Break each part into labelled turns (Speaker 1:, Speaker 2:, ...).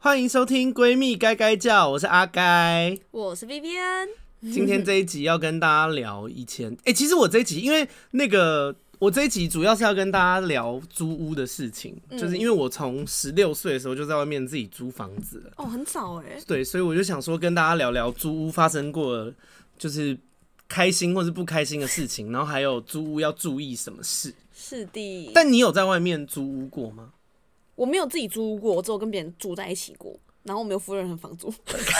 Speaker 1: 欢迎收听《闺蜜该该叫》，我是阿该，
Speaker 2: 我是 Vivian。
Speaker 1: 今天这一集要跟大家聊以前，哎、欸，其实我这一集因为那个，我这一集主要是要跟大家聊租屋的事情，嗯、就是因为我从十六岁的时候就在外面自己租房子了。
Speaker 2: 哦，很早哎。
Speaker 1: 对，所以我就想说跟大家聊聊租屋发生过，就是开心或是不开心的事情，然后还有租屋要注意什么事。
Speaker 2: 是的。
Speaker 1: 但你有在外面租屋过吗？
Speaker 2: 我没有自己租过，我只有跟别人住在一起过，然后我没有付任何房租。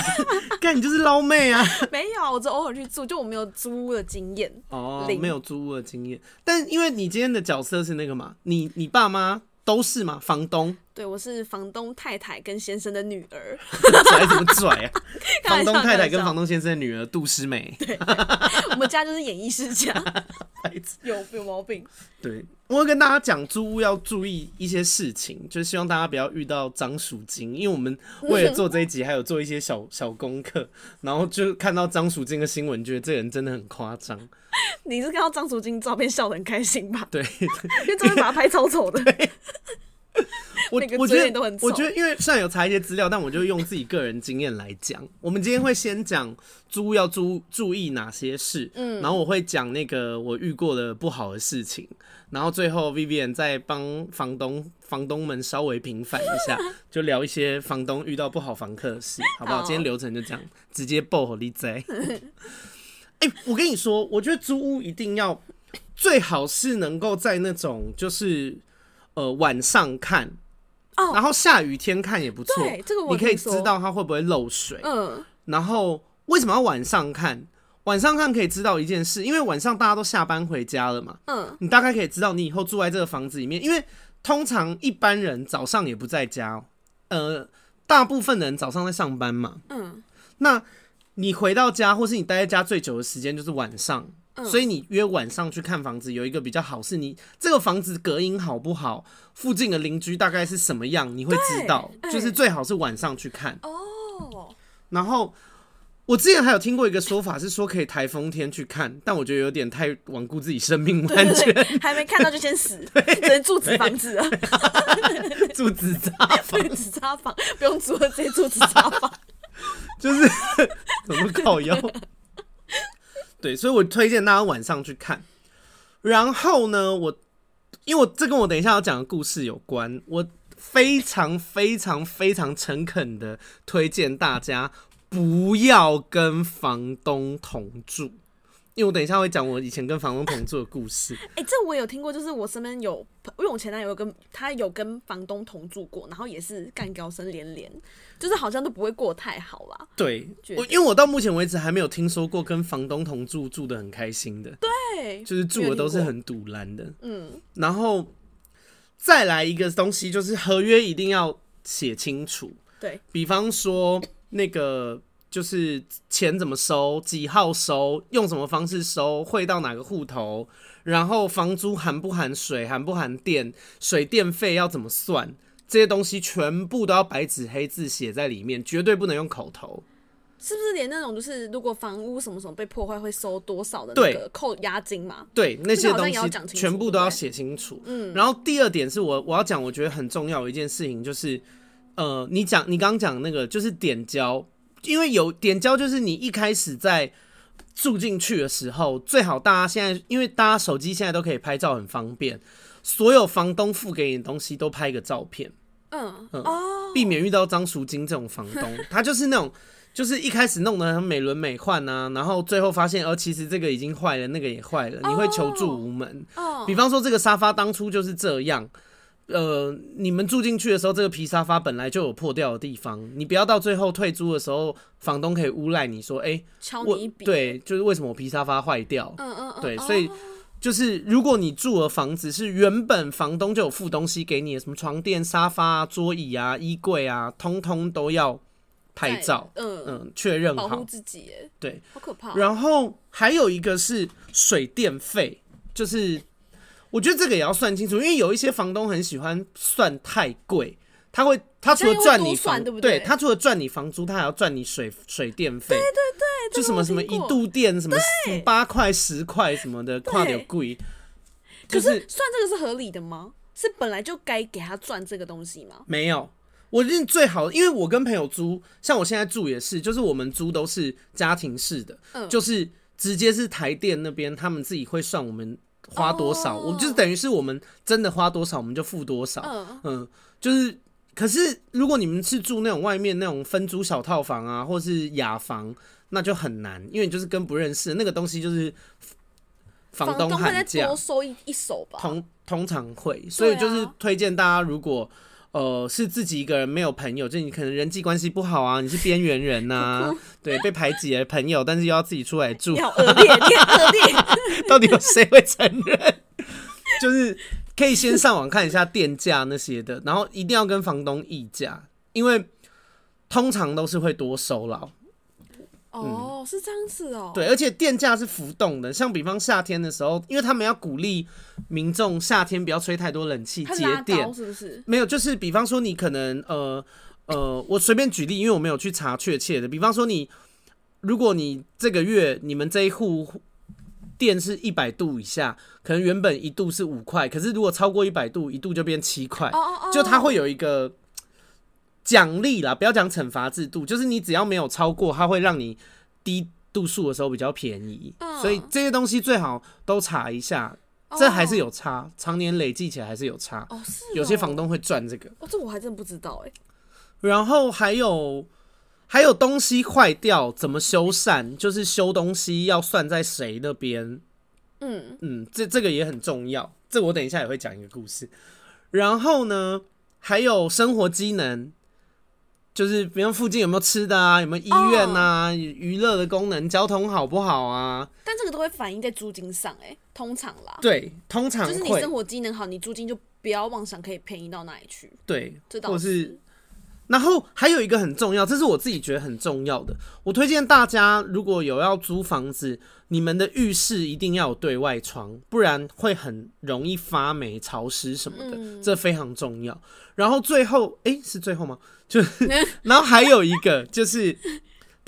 Speaker 1: 干你就是捞妹啊！
Speaker 2: 没有，我只偶尔去住，就我没有租屋的经验
Speaker 1: 哦，没有租屋的经验。但因为你今天的角色是那个嘛，你你爸妈都是嘛，房东。
Speaker 2: 对，我是房东太太跟先生的女儿，
Speaker 1: 拽什么拽啊？房东太太跟房东先生的女儿杜诗美。
Speaker 2: 对，我们家就是演艺世家，有有毛病。
Speaker 1: 对，我会跟大家讲租屋要注意一些事情，就是希望大家不要遇到张鼠精，因为我们为了做这一集，还有做一些小小功课，然后就看到张鼠精的新闻，觉得这个人真的很夸张。
Speaker 2: 你是看到张鼠精照片笑得很开心吧？
Speaker 1: 对，
Speaker 2: 因为照片把他拍超丑的。
Speaker 1: 我我觉得，我觉得，因为虽然有查一些资料，但我就用自己个人经验来讲。我们今天会先讲租要租注意哪些事，嗯，然后我会讲那个我遇过的不好的事情，然后最后 Vivian 再帮房东房东们稍微平反一下，就聊一些房东遇到不好房客的事，好不好？今天流程就这样，直接爆火力在。哎，我跟你说，我觉得租屋一定要最好是能够在那种就是呃晚上看。然后下雨天看也不错，对，这个我你可以知道它会不会漏水。嗯，然后为什么要晚上看？晚上看可以知道一件事，因为晚上大家都下班回家了嘛。嗯，你大概可以知道你以后住在这个房子里面，因为通常一般人早上也不在家，呃，大部分人早上在上班嘛。嗯，那你回到家，或是你待在家最久的时间就是晚上。所以你约晚上去看房子，有一个比较好，是你这个房子隔音好不好，附近的邻居大概是什么样，你会知道。就是最好是晚上去看。哦。然后我之前还有听过一个说法，是说可以台风天去看，但我觉得有点太罔顾自己生命 安全，
Speaker 2: 还没看到就先死，只能住纸房子了。
Speaker 1: 住纸扎房，
Speaker 2: 纸扎房不用租了，直接住纸扎房。
Speaker 1: 就是怎么搞腰？对，所以我推荐大家晚上去看。然后呢，我因为我这跟我等一下要讲的故事有关，我非常非常非常诚恳的推荐大家不要跟房东同住。因为我等一下会讲我以前跟房东同住的故事。
Speaker 2: 哎、欸，这我有听过，就是我身边有，因为我前男友跟他有跟房东同住过，然后也是干高声连连，就是好像都不会过太好啦。
Speaker 1: 对，我因为我到目前为止还没有听说过跟房东同住住的很开心的。
Speaker 2: 对，
Speaker 1: 就是住的都是很堵拦的。嗯，然后再来一个东西，就是合约一定要写清楚。
Speaker 2: 对，
Speaker 1: 比方说那个。就是钱怎么收，几号收，用什么方式收，汇到哪个户头，然后房租含不含水，含不含电，水电费要怎么算，这些东西全部都要白纸黑字写在里面，绝对不能用口头。
Speaker 2: 是不是连那种就是如果房屋什么什么被破坏会收多少的那个扣押金嘛？
Speaker 1: 对，那些东西全部都要写清楚。嗯，然后第二点是我我要讲，我觉得很重要的一件事情就是，呃，你讲你刚刚讲那个就是点交。因为有点胶，就是你一开始在住进去的时候，最好大家现在，因为大家手机现在都可以拍照，很方便。所有房东付给你的东西都拍个照片，嗯嗯，避免遇到张淑金这种房东，他就是那种，就是一开始弄得很美轮美奂啊，然后最后发现，哦，其实这个已经坏了，那个也坏了，你会求助无门。比方说这个沙发当初就是这样。呃，你们住进去的时候，这个皮沙发本来就有破掉的地方，你不要到最后退租的时候，房东可以诬赖你说，哎、欸，
Speaker 2: 敲你一笔，
Speaker 1: 对，就是为什么我皮沙发坏掉？嗯嗯嗯，对，所以就是如果你住的房子是原本房东就有付东西给你的，什么床垫、沙发啊、桌椅啊、衣柜啊，通通都要拍照，嗯嗯，确认好，
Speaker 2: 保护自己，
Speaker 1: 对，
Speaker 2: 好可怕。
Speaker 1: 然后还有一个是水电费，就是。我觉得这个也要算清楚，因为有一些房东很喜欢算太贵，他会他除了赚你房，对不对？他除了赚你房租，他还要赚你水水电费，对对
Speaker 2: 对，
Speaker 1: 就什么什么一度电什么八块十块什么的，跨点贵。
Speaker 2: 可是算这个是合理的吗？是本来就该给他赚这个东西吗？
Speaker 1: 没有，我认最好，因为我跟朋友租，像我现在住也是，就是我们租都是家庭式的，嗯、就是直接是台电那边他们自己会算我们花多少，哦、我们就是等于是我们真的花多少我们就付多少，嗯，嗯，就是。可是如果你们是住那种外面那种分租小套房啊，或是雅房，那就很难，因为你就是跟不认识那个东西就是房东喊价，
Speaker 2: 多收一一手吧。
Speaker 1: 通通常会，所以就是推荐大家，如果呃是自己一个人没有朋友，就你可能人际关系不好啊，你是边缘人呐、啊，对，被排挤的朋友，但是又要自己出来住，
Speaker 2: 你好恶劣，你好恶劣，
Speaker 1: 到底有谁会承认？就是。可以先上网看一下电价那些的，然后一定要跟房东议价，因为通常都是会多收了。
Speaker 2: 哦，是这样子哦。
Speaker 1: 对，而且电价是浮动的，像比方夏天的时候，因为他们要鼓励民众夏天不要吹太多冷气节电，
Speaker 2: 是不是？
Speaker 1: 没有，就是比方说你可能呃呃，我随便举例，因为我没有去查确切的。比方说你，如果你这个月你们这一户。电是一百度以下，可能原本一度是五块，可是如果超过一百度，一度就变七块。哦，哦就它会有一个奖励啦，不要讲惩罚制度，就是你只要没有超过，它会让你低度数的时候比较便宜。所以这些东西最好都查一下，这还是有差，常年累计起来还是有差哦。有些房东会赚这个。
Speaker 2: 哦，这我还真不知道哎。
Speaker 1: 然后还有。还有东西坏掉怎么修缮？就是修东西要算在谁那边？嗯嗯，这这个也很重要。这我等一下也会讲一个故事。然后呢，还有生活机能，就是比如附近有没有吃的啊，有没有医院啊，娱乐、哦、的功能，交通好不好啊？
Speaker 2: 但这个都会反映在租金上，哎，通常啦。
Speaker 1: 对，通常
Speaker 2: 就是你生活机能好，你租金就不要妄想可以便宜到哪里去。
Speaker 1: 对，
Speaker 2: 这倒是。
Speaker 1: 然后还有一个很重要，这是我自己觉得很重要的。我推荐大家，如果有要租房子，你们的浴室一定要有对外窗，不然会很容易发霉、潮湿什么的，嗯、这非常重要。然后最后，诶，是最后吗？就是，然后还有一个就是。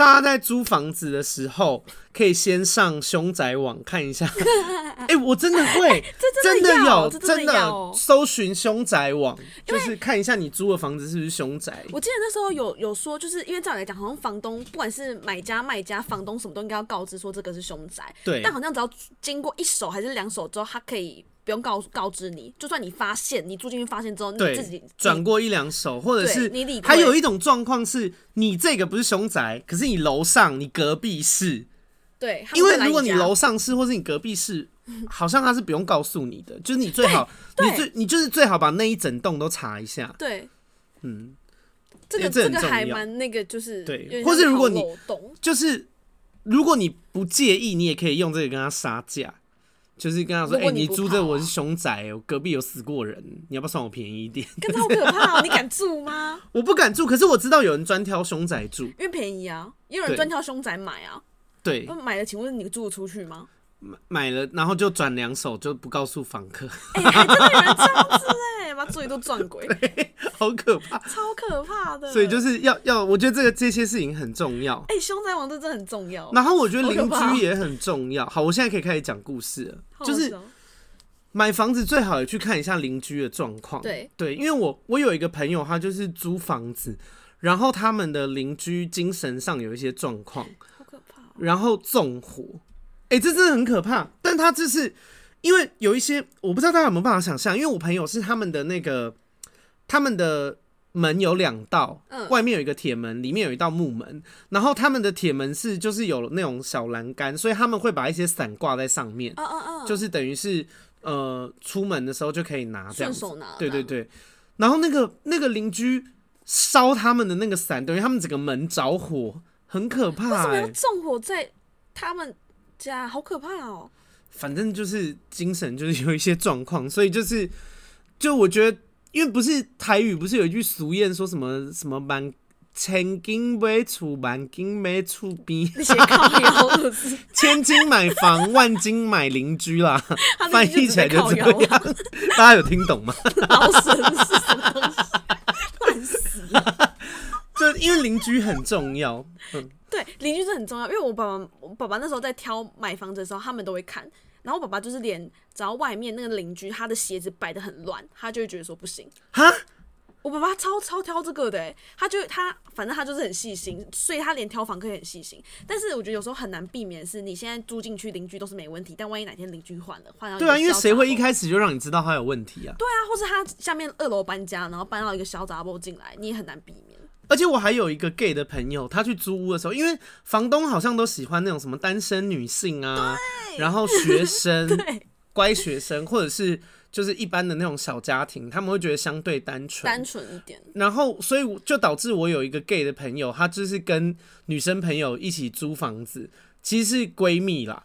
Speaker 1: 大家在租房子的时候，可以先上凶宅网看一下。哎、欸，我真的会，真的有，真的搜寻凶宅网，就是看一下你租的房子是不是凶宅。
Speaker 2: 我记得那时候有有说，就是因为照理来讲，好像房东不管是买家卖家，房东什么都应该要告知说这个是凶宅。
Speaker 1: 对。
Speaker 2: 但好像只要经过一手还是两手之后，他可以不用告告知你，就算你发现你住进去发现之后，你自己
Speaker 1: 转过一两手，或者是你还有一种状况是，你这个不是凶宅，可是你楼上你隔壁是。
Speaker 2: 对，
Speaker 1: 因为如果你楼上是，或是你隔壁是，好像他是不用告诉你的，就是你最好，你最你就是最好把那一整栋都查一下。
Speaker 2: 对，
Speaker 1: 嗯，
Speaker 2: 这个这个还蛮那个，就是
Speaker 1: 对，或是如果你就是如果你不介意，你也可以用这个跟他杀价，就是跟他说，哎，你租这我是熊仔，我隔壁有死过人，你要不要算我便宜一点？
Speaker 2: 跟他好可怕哦，你敢住吗？
Speaker 1: 我不敢住，可是我知道有人专挑熊仔住，
Speaker 2: 因为便宜啊，也有人专挑熊仔买啊。
Speaker 1: 对，
Speaker 2: 买了，请问你租得出去吗？
Speaker 1: 买买了，然后就转两手，就不告诉房客。
Speaker 2: 哎、欸，还真的有人这样子哎，把自己都撞鬼，
Speaker 1: 好可怕，
Speaker 2: 超可怕的。
Speaker 1: 所以就是要要，我觉得这个这些事情很重要。
Speaker 2: 哎、欸，凶宅王这真的很重要。
Speaker 1: 然后我觉得邻居也很重要。好，我现在可以开始讲故事了。就是买房子最好也去看一下邻居的状况。
Speaker 2: 对
Speaker 1: 对，因为我我有一个朋友，他就是租房子，然后他们的邻居精神上有一些状况。好可怕然后纵火，哎、欸，这真的很可怕。但他这是因为有一些我不知道大家有没有办法想象，因为我朋友是他们的那个，他们的门有两道，嗯、外面有一个铁门，里面有一道木门。然后他们的铁门是就是有那种小栏杆，所以他们会把一些伞挂在上面，哦哦哦就是等于是呃出门的时候就可以拿这样子。对对对。然后那个那个邻居烧他们的那个伞，等于他们整个门着火。很可怕、欸，为什么要
Speaker 2: 纵火在他们家？好可怕哦、喔！
Speaker 1: 反正就是精神就是有一些状况，所以就是就我觉得，因为不是台语，不是有一句俗谚说什么什么万千金买厝，万金买厝边，千金买房，万金买邻居啦。翻译起来就这样，大家有听懂吗？
Speaker 2: 老神是什么东西？乱死了！
Speaker 1: 就因为邻居很重要，嗯，
Speaker 2: 对，邻居是很重要。因为我爸爸，我爸爸那时候在挑买房子的时候，他们都会看。然后我爸爸就是连只要外面那个邻居他的鞋子摆的很乱，他就会觉得说不行。
Speaker 1: 哈，
Speaker 2: 我爸爸超超挑这个的，哎，他就他反正他就是很细心，所以他连挑房客也很细心。但是我觉得有时候很难避免，是你现在租进去邻居都是没问题，但万一哪天邻居换了，换到对
Speaker 1: 啊，因为谁会一开始就让你知道他有问题啊？
Speaker 2: 对啊，或是他下面二楼搬家，然后搬到一个小杂包进来，你也很难避免。
Speaker 1: 而且我还有一个 gay 的朋友，他去租屋的时候，因为房东好像都喜欢那种什么单身女性啊，然后学生，乖学生，或者是。就是一般的那种小家庭，他们会觉得相对单纯，
Speaker 2: 单纯一点。
Speaker 1: 然后，所以就导致我有一个 gay 的朋友，他就是跟女生朋友一起租房子，其实是闺蜜啦。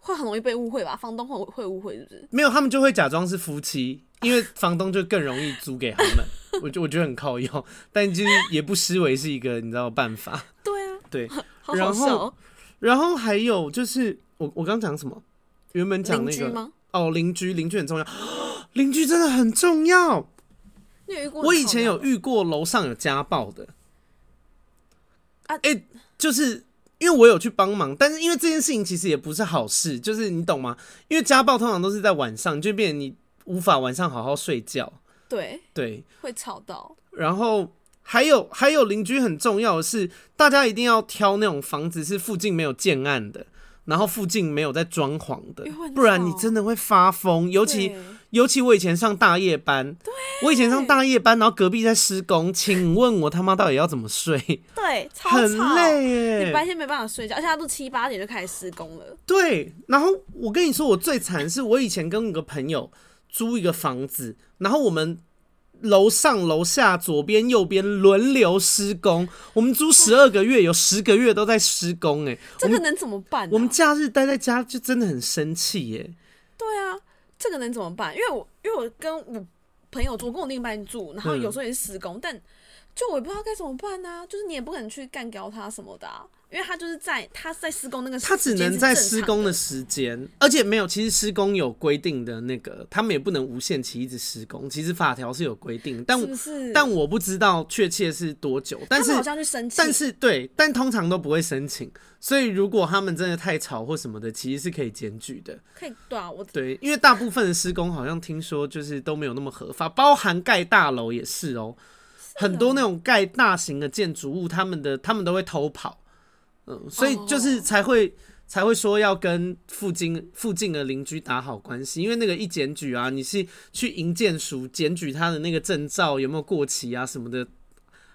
Speaker 2: 会很容易被误会吧？房东会会误会是不是？
Speaker 1: 没有，他们就会假装是夫妻，因为房东就更容易租给他们。我就我觉得很靠用，但就是也不失为是一个你知道办法。
Speaker 2: 对啊，
Speaker 1: 对。
Speaker 2: 好好。
Speaker 1: 然后，然后还有就是我我刚讲什么？原本讲那个哦，邻居，邻居很重要。邻居真的很重要。我以前有遇过楼上有家暴的。哎、欸，就是因为我有去帮忙，但是因为这件事情其实也不是好事，就是你懂吗？因为家暴通常都是在晚上，就变成你无法晚上好好睡觉。
Speaker 2: 对
Speaker 1: 对，
Speaker 2: 会吵到。
Speaker 1: 然后还有还有邻居很重要的是，大家一定要挑那种房子是附近没有建案的。然后附近没有在装潢的，不然你真的会发疯。尤其尤其我以前上大夜班，我以前上大夜班，然后隔壁在施工，请问我他妈到底要怎么睡？
Speaker 2: 对，超
Speaker 1: 很累耶。
Speaker 2: 你白天没办法睡觉，而且他都七八点就开始施工了。
Speaker 1: 对，然后我跟你说，我最惨是我以前跟一个朋友租一个房子，然后我们。楼上楼下左边右边轮流施工，我们租十二个月，有十个月都在施工，哎，
Speaker 2: 这个能怎么办啊？
Speaker 1: 我们假日待在家就真的很生气耶。
Speaker 2: 对啊，这个能怎么办？因为我因为我跟我朋友住，跟我另一半住，然后有时候也是施工，嗯，但就我也不知道该怎么办啊。就是你也不可能去干掉他什么的啊。因为他就是在他在施工那个他
Speaker 1: 只能在施工的时间，而且没有。其实施工有规定的那个，他们也不能无限期一直施工。其实法条是有规定，但但我不知道确切是多久。但是
Speaker 2: 好像去申请，
Speaker 1: 但是对，但通常都不会申请。所以如果他们真的太吵或什么的，其实是可以检举的。
Speaker 2: 可以对啊，我
Speaker 1: 对，因为大部分的施工好像听说就是都没有那么合法，包含盖大楼也是哦、喔。很多那种盖大型的建筑物，他们的他们都会偷跑。嗯，所以就是才会、oh. 才会说要跟附近附近的邻居打好关系，因为那个一检举啊，你是去营建署检举他的那个证照有没有过期啊什么的，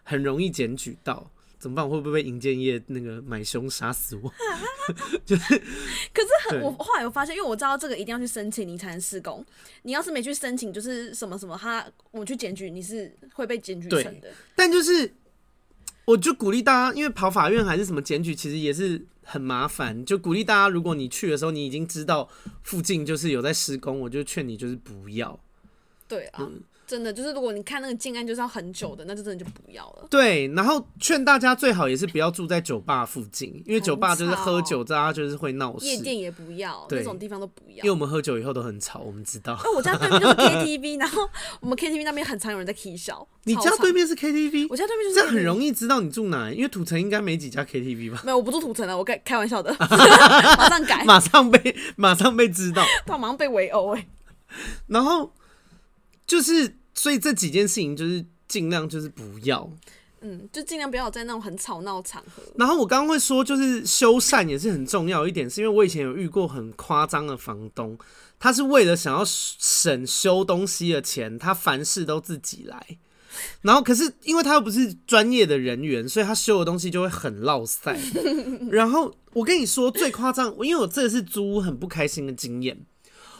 Speaker 1: 很容易检举到。怎么办？我会不会被营建业那个买凶杀死我？就是，
Speaker 2: 可是很我后来有发现，因为我知道这个一定要去申请，你才能施工。你要是没去申请，就是什么什么，他我去检举，你是会被检举成的。
Speaker 1: 但就是。我就鼓励大家，因为跑法院还是什么检举，其实也是很麻烦。就鼓励大家，如果你去的时候，你已经知道附近就是有在施工，我就劝你就是不要。
Speaker 2: 对啊。嗯真的就是，如果你看那个建案就是要很久的，那就真的就不要了。
Speaker 1: 对，然后劝大家最好也是不要住在酒吧附近，因为酒吧就是喝酒，大家就是会闹事。
Speaker 2: 夜店也不要，那种地方都不要。
Speaker 1: 因为我们喝酒以后都很吵，我们知道。
Speaker 2: 那我家对面就是 KTV，然后我们 KTV 那边很常有人在 K 笑。
Speaker 1: 你家对面是 KTV？
Speaker 2: 我家对面就是。
Speaker 1: 这样很容易知道你住哪，因为土城应该没几家 KTV 吧？
Speaker 2: 没有，我不住土城的，我开开玩笑的，马上改，
Speaker 1: 马上被马上被知道，
Speaker 2: 他马上被围殴哎。
Speaker 1: 然后就是。所以这几件事情就是尽量就是不要，
Speaker 2: 嗯，就尽量不要在那种很吵闹场合。
Speaker 1: 然后我刚刚会说，就是修缮也是很重要一点，是因为我以前有遇过很夸张的房东，他是为了想要省修东西的钱，他凡事都自己来。然后可是因为他又不是专业的人员，所以他修的东西就会很落塞。然后我跟你说最夸张，因为我这是租很不开心的经验。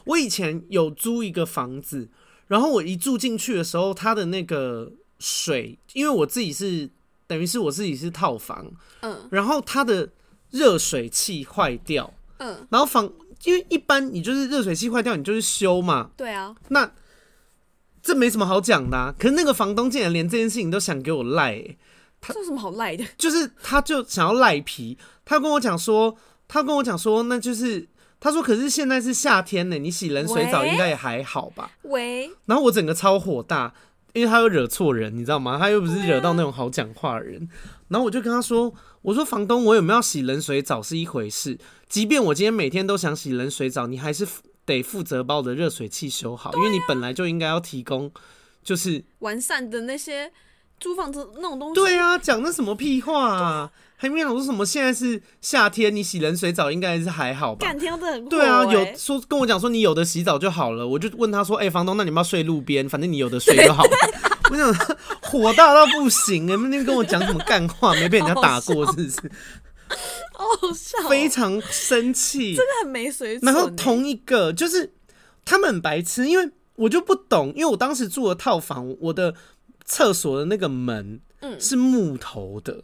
Speaker 1: 我以前有租一个房子。然后我一住进去的时候，他的那个水，因为我自己是等于是我自己是套房，嗯，然后他的热水器坏掉，嗯，然后房，因为一般你就是热水器坏掉，你就是修嘛，
Speaker 2: 对啊，
Speaker 1: 那这没什么好讲的啊。可是那个房东竟然连这件事情都想给我赖欸，他
Speaker 2: 这有什么好赖的？
Speaker 1: 就是他就想要赖皮，他跟我讲说，他跟我讲说，那就是。他说：“可是现在是夏天呢，你洗冷水澡应该也还好吧？”
Speaker 2: 喂。
Speaker 1: 然后我整个超火大，因为他又惹错人，你知道吗？他又不是惹到那种好讲话的人。啊、然后我就跟他说：“我说房东，我有没有要洗冷水澡是一回事，即便我今天每天都想洗冷水澡，你还是得负责把我的热水器修好，啊、因为你本来就应该要提供，就是
Speaker 2: 完善的那些租房子那种东西。
Speaker 1: 对啊，讲那什么屁话啊！还没想说什么，现在是夏天，你洗冷水澡应该是还好吧？
Speaker 2: 感觉很
Speaker 1: 对啊，有说跟我讲说你有的洗澡就好了，我就问他说：“哎、欸，房东，那你要不要睡路边？反正你有的睡就好了。”我想火大到不行，你们那边跟我讲什么干话？没被人家打过是不是？
Speaker 2: 好好笑，
Speaker 1: 非常生气，
Speaker 2: 真的很没水准。
Speaker 1: 然后同一个就是他们很白痴，因为我就不懂，因为我当时住的套房，我的厕所的那个门是木头的。嗯，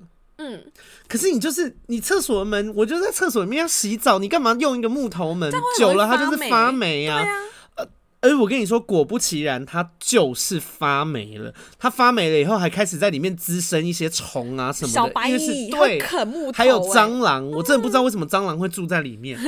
Speaker 1: 可是你就是你厕所的门，我就在厕所里面要洗澡，你干嘛用一个木头门？久了它就是发霉啊。呃，而我跟你说，果不其然，它就是发霉了。它发霉了以后，还开始在里面滋生一些虫啊什么的，
Speaker 2: 因为是，对，啃木头，
Speaker 1: 还有蟑螂。我真的不知道为什么蟑螂会住在里面。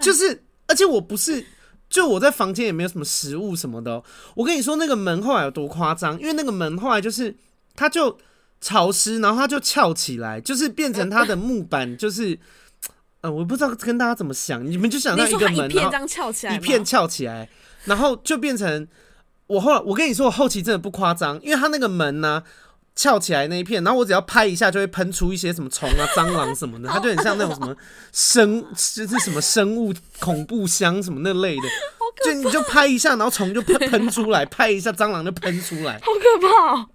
Speaker 1: 就是，而且我不是，就我在房间也没有什么食物什么的。我跟你说，那个门后来有多夸张？因为那个门后来就是，它就。潮湿，然后它就翘起来，就是变成它的木板，就是，呃，我不知道跟大家怎么想，你们就想到一个门，
Speaker 2: 一片这样翘起来，
Speaker 1: 一片翘起来，然后就变成我后来，我跟你说，我后期真的不夸张，因为它那个门呢、啊、翘起来那一片，然后我只要拍一下，就会喷出一些什么虫啊、蟑螂什么的，它就很像那种什么生，就是什么生物恐怖箱什么那类的，就你就拍一下，然后虫就喷喷出来，拍一下蟑螂就喷出来，
Speaker 2: 好可怕、喔。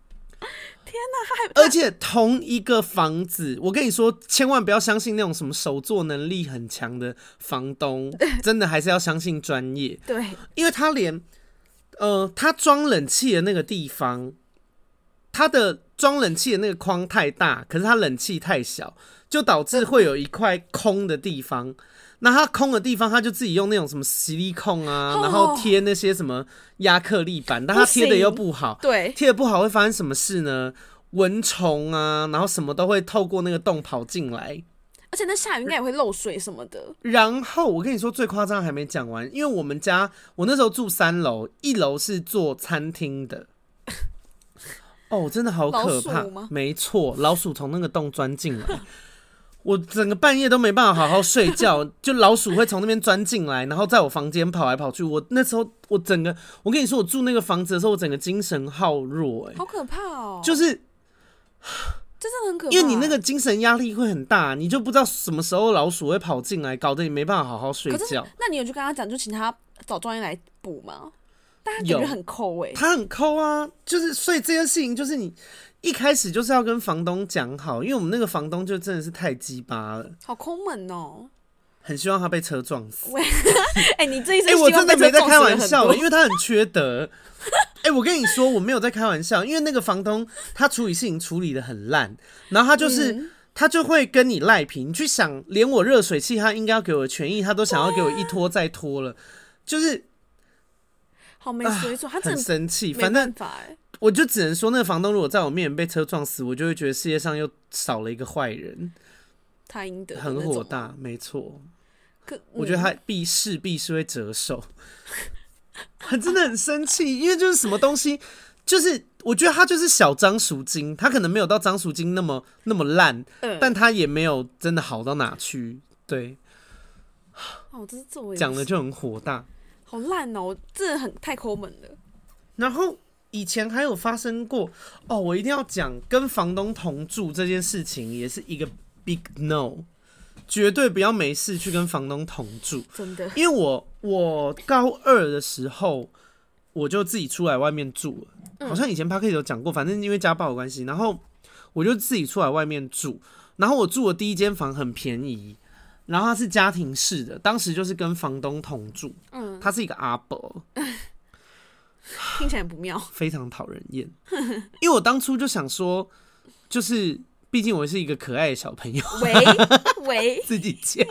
Speaker 2: 天哪，还
Speaker 1: 而且同一个房子，我跟你说，千万不要相信那种什么手作能力很强的房东，真的还是要相信专业。
Speaker 2: 对，
Speaker 1: 因为他连呃，他装冷气的那个地方，他的装冷气的那个框太大，可是他冷气太小，就导致会有一块空的地方。那它空的地方，它就自己用那种什么吸力控啊，然后贴那些什么亚克力板，但它贴的又不好，
Speaker 2: 对，
Speaker 1: 贴的不好会发生什么事呢？蚊虫啊，然后什么都会透过那个洞跑进来，
Speaker 2: 而且那下雨应该也会漏水什么的。
Speaker 1: 然后我跟你说最夸张还没讲完，因为我们家我那时候住三楼，一楼是做餐厅的，哦，真的好可怕，没错，老鼠从那个洞钻进来。我整个半夜都没办法好好睡觉，就老鼠会从那边钻进来，然后在我房间跑来跑去。我那时候我整个，我跟你说，我住那个房子的时候，我整个精神耗弱，欸，哎，
Speaker 2: 好可怕哦！
Speaker 1: 就是，
Speaker 2: 真的很可怕，
Speaker 1: 因为你那个精神压力会很大，你就不知道什么时候老鼠会跑进来，搞得你没办法好好睡觉。
Speaker 2: 那你有去跟他讲，就请他找专业来补吗？但他感觉很抠哎，
Speaker 1: 他很抠啊，就是所以这件事情就是你。一开始就是要跟房东讲好，因为我们那个房东就真的是太鸡巴了，
Speaker 2: 好抠门哦，
Speaker 1: 很希望他被车撞死。
Speaker 2: 哎、欸，你这一生，
Speaker 1: 哎，我真的没在开玩笑，因为他很缺德。哎、欸，我跟你说，我没有在开玩笑，因为那个房东他处理事情处理的很烂，然后他就是、嗯、他就会跟你赖皮，你去想，连我热水器他应该要给我的权益，他都想要给我一拖再拖了，就是
Speaker 2: 好没水准，他
Speaker 1: 很生气，反正。我就只能说，那个房东如果在我面前被车撞死，我就会觉得世界上又少了一个坏人。
Speaker 2: 他应得，
Speaker 1: 很火大，没错。可我觉得他必势必是会折寿。他真的很生气，因为就是什么东西，就是我觉得他就是小张赎金，他可能没有到张赎金那么那么烂，嗯、但他也没有真的好到哪去。对，
Speaker 2: 哦，这是作为
Speaker 1: 讲的就很火大，
Speaker 2: 好烂哦，这很太抠门了。
Speaker 1: 然后。以前还有发生过哦，我一定要讲跟房东同住这件事情，也是一个 big no，绝对不要没事去跟房东同住，
Speaker 2: 真的。
Speaker 1: 因为我我高二的时候我就自己出来外面住了，好像以前 Podcast 有讲过，反正因为家暴有关系，然后我就自己出来外面住，然后我住的第一间房很便宜，然后它是家庭式的，当时就是跟房东同住，嗯，他是一个阿伯。
Speaker 2: 听起来不妙，
Speaker 1: 非常讨人厌。因为我当初就想说，就是毕竟我是一个可爱的小朋友，
Speaker 2: 喂喂，
Speaker 1: 自己讲，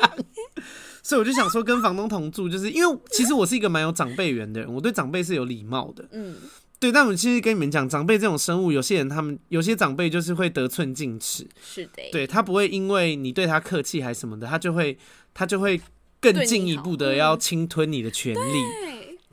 Speaker 1: 所以我就想说跟房东同住，就是因为其实我是一个蛮有长辈缘的人，我对长辈是有礼貌的。嗯，对。但我其实跟你们讲，长辈这种生物，有些人他们有些长辈就是会得寸进尺，
Speaker 2: 是的。
Speaker 1: 对，他不会因为你对他客气还是什么的，他就会他就会更进一步的要侵吞你的权利。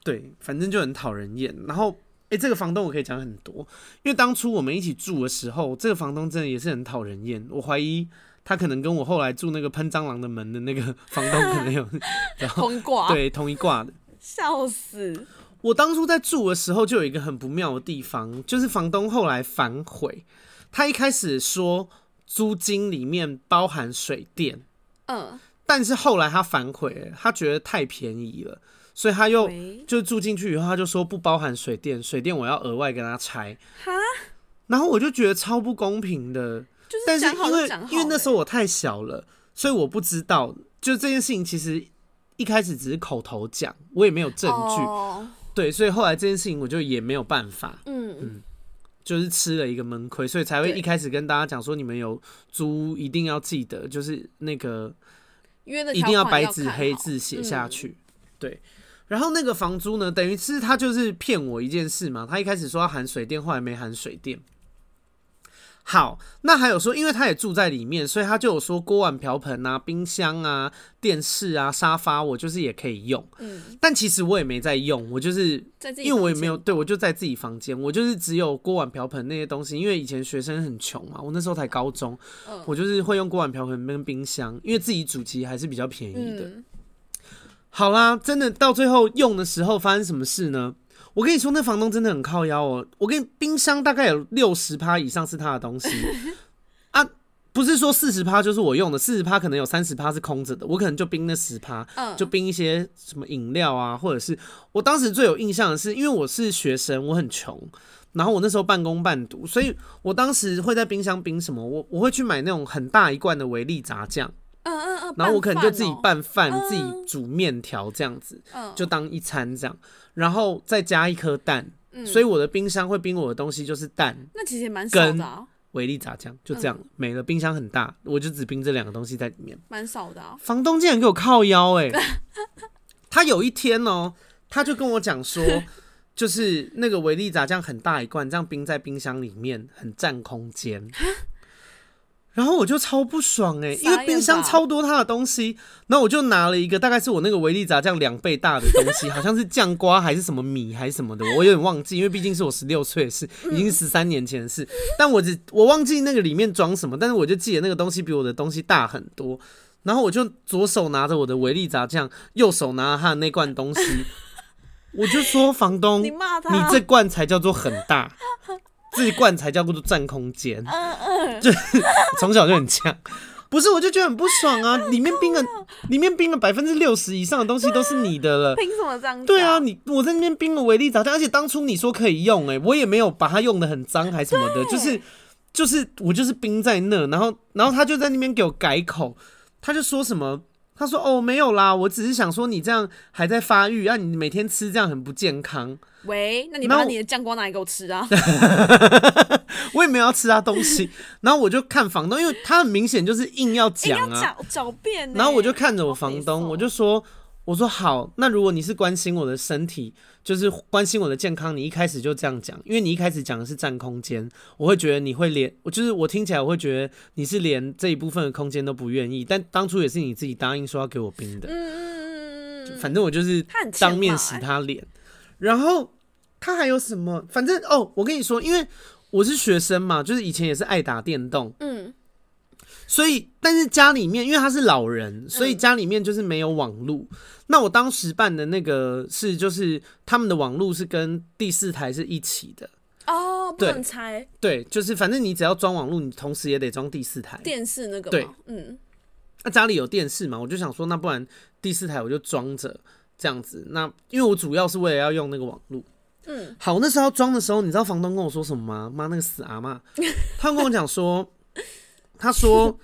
Speaker 1: 对，反正就很讨人厌。然后，哎、欸，这个房东我可以讲很多，因为当初我们一起住的时候，这个房东真的也是很讨人厌。我怀疑他可能跟我后来住那个喷蟑螂的门的那个 房东可能有 同一挂，对，同一挂的。
Speaker 2: 笑死！
Speaker 1: 我当初在住的时候就有一个很不妙的地方，就是房东后来反悔，他一开始说租金里面包含水电，
Speaker 2: 嗯，
Speaker 1: 但是后来他反悔，他觉得太便宜了，所以他又就住进去以后，他就说不包含水电，水电我要额外跟他拆，
Speaker 2: 哈，
Speaker 1: 然后我就觉得超不公平的，
Speaker 2: 就是
Speaker 1: 但是因
Speaker 2: 为
Speaker 1: 因为那时候我太小了，所以我不知道，就这件事情其实一开始只是口头讲，我也没有证据。
Speaker 2: 哦。
Speaker 1: 对，所以后来这件事情我就也没有办法，
Speaker 2: 嗯。
Speaker 1: 嗯，就是吃了一个闷亏，所以才会一开始跟大家讲说，你们有租一定要记得，就是那个一定要白纸黑字写下去，嗯，对。然后那个房租呢，等于是他就是骗我一件事嘛，他一开始说要含水电，后来没含水电。好，那还有说，因为他也住在里面，所以他就有说锅碗瓢盆啊、冰箱啊、电视啊、沙发，我就是也可以用。嗯，但其实我也没在用，我就是因为我也没有对我就在自己房间，我就是只有锅碗瓢盆那些东西。因为以前学生很穷嘛，我那时候才高中，我就是会用锅碗瓢盆跟冰箱，因为自己煮其实还是比较便宜的。好啦，真的到最后用的时候发生什么事呢？我跟你说，那房东真的很靠腰哦。我跟冰箱大概有六十趴以上是他的东西 啊，不是说四十趴就是我用的，四十趴可能有三十趴是空着的，我可能就冰那十趴，就冰一些什么饮料啊，或者是我当时最有印象的是，因为我是学生，我很穷，然后我那时候半工半读，所以我当时会在冰箱冰什么，我我会去买那种很大一罐的维力炸酱。
Speaker 2: 嗯嗯嗯，
Speaker 1: 然后我可能就自己拌饭，自己煮面条这样子，就当一餐这样，然后再加一颗蛋，所以我的冰箱会冰我的东西就是蛋。
Speaker 2: 那其实也蛮少的啊。
Speaker 1: 维力炸酱就这样没了，冰箱很大，我就只冰这两个东西在里面，
Speaker 2: 蛮少的啊。
Speaker 1: 房东竟然给我靠腰哎！他有一天哦，他就跟我讲说，就是那个维力炸酱很大一罐，这样冰在冰箱里面很占空间。然后我就超不爽哎、欸，因为冰箱超多他的东西，然后我就拿了一个大概是我那个维力炸酱两倍大的东西，好像是酱瓜还是什么米还是什么的，我有点忘记，因为毕竟是我十六岁的事，已经十三年前的事，但我只我忘记那个里面装什么，但是我就记得那个东西比我的东西大很多，然后我就左手拿着我的维力炸酱，右手拿着他的那罐东西，我就说房东，你骂他，你这罐才叫做很大。这一罐才叫做占空间，就 从小就很强，不是我就觉得很不爽啊！里面冰了，里面冰了百分之六十以上的东西都是你的了，
Speaker 2: 凭什么这样？
Speaker 1: 对啊，你我在那边冰了维力炸弹，而且当初你说可以用，哎，我也没有把它用的很脏还什么的，就是就是我就是冰在那，然后然后他就在那边给我改口，他就说什么？他说哦没有啦，我只是想说你这样还在发育啊，你每天吃这样很不健康。
Speaker 2: 喂，那你把你的酱瓜拿来给我吃啊！
Speaker 1: 我也没有要吃他东西，然后我就看房东，因为他很明显就是硬要讲啊，
Speaker 2: 狡辩。
Speaker 1: 然后我就看着我房东，我就说：“我说好，那如果你是关心我的身体，就是关心我的健康，你一开始就这样讲，因为你一开始讲的是占空间，我会觉得你会连，我就是我听起来我会觉得你是连这一部分的空间都不愿意，但当初也是你自己答应说要给我冰的，嗯，反正我就是当面洗他脸，然后。”他还有什么？反正哦，我跟你说，因为我是学生嘛，就是以前也是爱打电动，嗯，所以但是家里面，因为他是老人，所以家里面就是没有网路。嗯、那我当时办的那个是，就是他们的网路是跟第四台是一起的
Speaker 2: 哦，不能拆。
Speaker 1: 对，就是反正你只要装网路，你同时也得装第四台
Speaker 2: 电视那个。
Speaker 1: 对，
Speaker 2: 嗯，
Speaker 1: 那家里有电视嘛，我就想说，那不然第四台我就装着这样子。那因为我主要是为了要用那个网路。嗯，好，那时候装的时候，你知道房东跟我说什么吗？妈，那个死阿妈，他跟我讲说，他说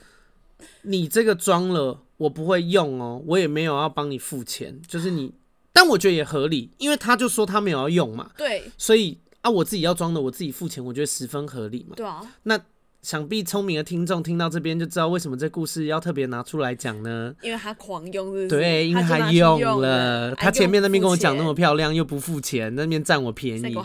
Speaker 1: 你这个装了，我不会用哦，我也没有要帮你付钱，就是你，但我觉得也合理，因为他就说他没有要用嘛，
Speaker 2: 对，
Speaker 1: 所以啊，我自己要装的，我自己付钱，我觉得十分合理嘛，
Speaker 2: 对啊，
Speaker 1: 那。想必聪明的听众听到这边就知道为什么这故事要特别拿出来讲呢？
Speaker 2: 因为他狂用是不是，
Speaker 1: 对，因为他用了，他前面那边跟我讲那么漂亮，又不付钱，那边占我便宜。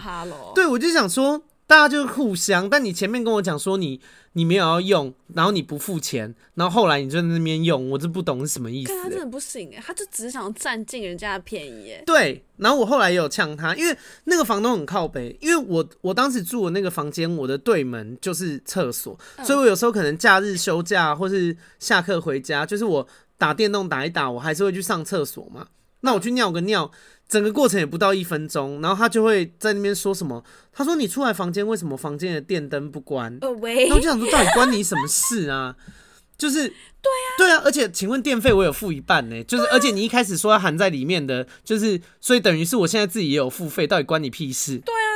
Speaker 1: 对，我就想说。大家就是互相，但你前面跟我讲说你你没有要用，然后你不付钱，然后后来你就在那边用，我就不懂是什么意思。
Speaker 2: 他真的不行哎，他就只想占尽人家的便宜哎。
Speaker 1: 对，然后我后来也有呛他，因为那个房东很靠北，因为我我当时住的那个房间，我的对门就是厕所，嗯，所以我有时候可能假日休假或是下课回家，就是我打电动打一打，我还是会去上厕所嘛。那我去尿个尿，整个过程也不到一分钟，然后他就会在那边说什么？他说：“你出来房间，为什么房间的电灯不关？”
Speaker 2: 呃喂，
Speaker 1: 那我就想说，到底关你什么事啊？就是对啊，对啊，而且请问电费我有付一半呢，就是而且你一开始说要含在里面的，就是所以等于是我现在自己也有付费，到底关你屁事？
Speaker 2: 对啊，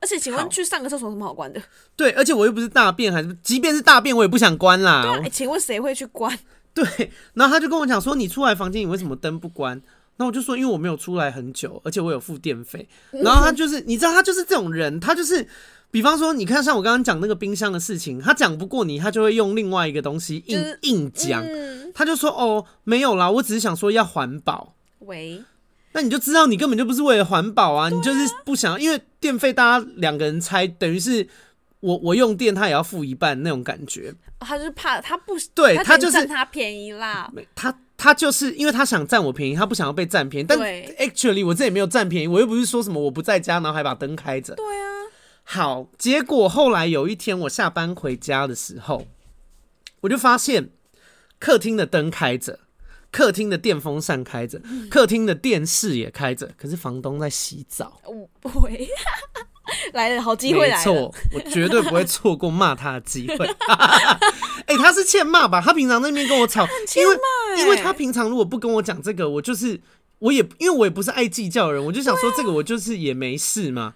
Speaker 2: 而且请问去上个厕所有什么好关的？
Speaker 1: 对，而且我又不是大便，还是即便是大便我也不想关啦。
Speaker 2: 对啊，欸，请问谁会去关？
Speaker 1: 对，然后他就跟我讲说，你出来房间，你为什么灯不关？那我就说，因为我没有出来很久，而且我有付电费。然后他 就是，你知道，他就是这种人，他就是，比方说，你看像我刚刚讲那个冰箱的事情，他讲不过你，他就会用另外一个东西硬、就是、硬讲。嗯、他就说，哦，没有啦，我只是想说要环保。喂，那你就知道你根本就不是为了环保啊，啊你就是不想，因为电费大家两个人拆，等于是我我用电，他也要付一半那种感觉。
Speaker 2: 他就是怕他不，
Speaker 1: 对他就是
Speaker 2: 占他便宜啦，
Speaker 1: 他。他就是因为他想占我便宜，他不想要被占便宜。但 actually 我这也没有占便宜，我又不是说什么我不在家，然后还把灯开着。
Speaker 2: 对啊。
Speaker 1: 好，结果后来有一天我下班回家的时候，我就发现客厅的灯开着，客厅的电风扇开着，客厅的电视也开着，可是房东在洗澡。
Speaker 2: 不会。来了，好机会来错，
Speaker 1: 我绝对不会错过骂他的机会。哎、欸，他是欠骂吧？他平常那边跟我吵，因为因为他平常如果不跟我讲这个，我就是我也因为我也不是爱计较的人，我就想说这个我就是也没事嘛。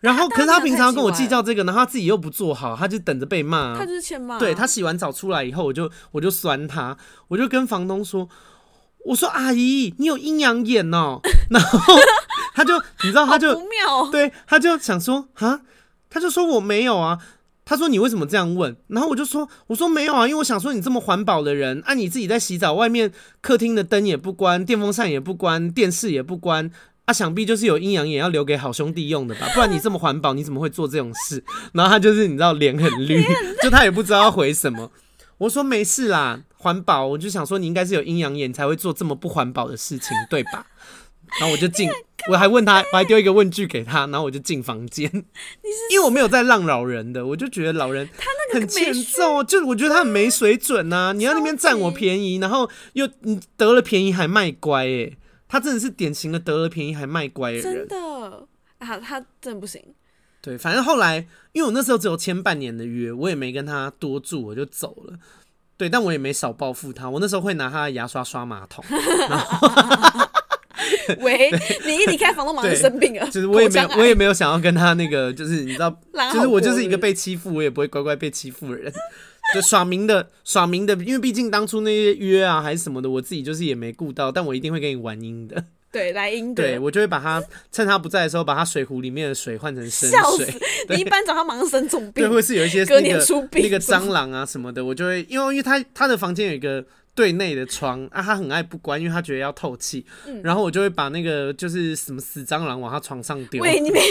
Speaker 1: 然后，可是他平常跟我计较这个，然后他自己又不做好，他就等着被骂。
Speaker 2: 他就是欠骂。
Speaker 1: 对，他洗完澡出来以后，我就我就酸他，我就跟房东说，我说阿姨，你有阴阳眼哦。然后。他就你知道，他就对，他就想说啊，他就说我没有啊。他说你为什么这样问？然后我就说，我说没有啊，因为我想说你这么环保的人，啊、你自己在洗澡，外面客厅的灯也不关，电风扇也不关，电视也不关，啊，想必就是有阴阳眼要留给好兄弟用的吧？不然你这么环保，你怎么会做这种事？然后他就是你知道脸很绿，就他也不知道要回什么。我说没事啦，环保，我就想说你应该是有阴阳眼才会做这么不环保的事情，对吧？然后我就进。我还问他，我还丢一个问句给他，然后我就进房间，因为我没有在让老人的，我就觉得老人很欠揍，就我觉得他很没水准呐、啊。你要那边占我便宜，然后又你得了便宜还卖乖，哎，他真的是典型的得了便宜还卖乖的人，
Speaker 2: 真的啊，他真的不行。
Speaker 1: 对，反正后来因为我那时候只有签半年的约，我也没跟他多住，我就走了。对，但我也没少报复他，我那时候会拿他的牙刷刷马桶。然后
Speaker 2: 喂，你一离开房东马上生病了。
Speaker 1: 就是我也没有，我也没有想要跟他那个，就是你知道，就是我就是一个被欺负，我也不会乖乖被欺负的人，就耍明的，耍明的，因为毕竟当初那些约啊还是什么的，我自己就是也没顾到，但我一定会跟你玩阴的。
Speaker 2: 对，来阴的。
Speaker 1: 对，我就会把他趁他不在的时候，把他水壶里面的水换成生水。
Speaker 2: 你一般找他马上生重病。
Speaker 1: 对，会是有一些那个那个蟑螂啊什么的，我就会，因为因为他他的房间有一个。对内的窗啊，他很爱不关，因为他觉得要透气。嗯、然后我就会把那个就是什么死蟑螂往他床上丢。
Speaker 2: 喂，你没。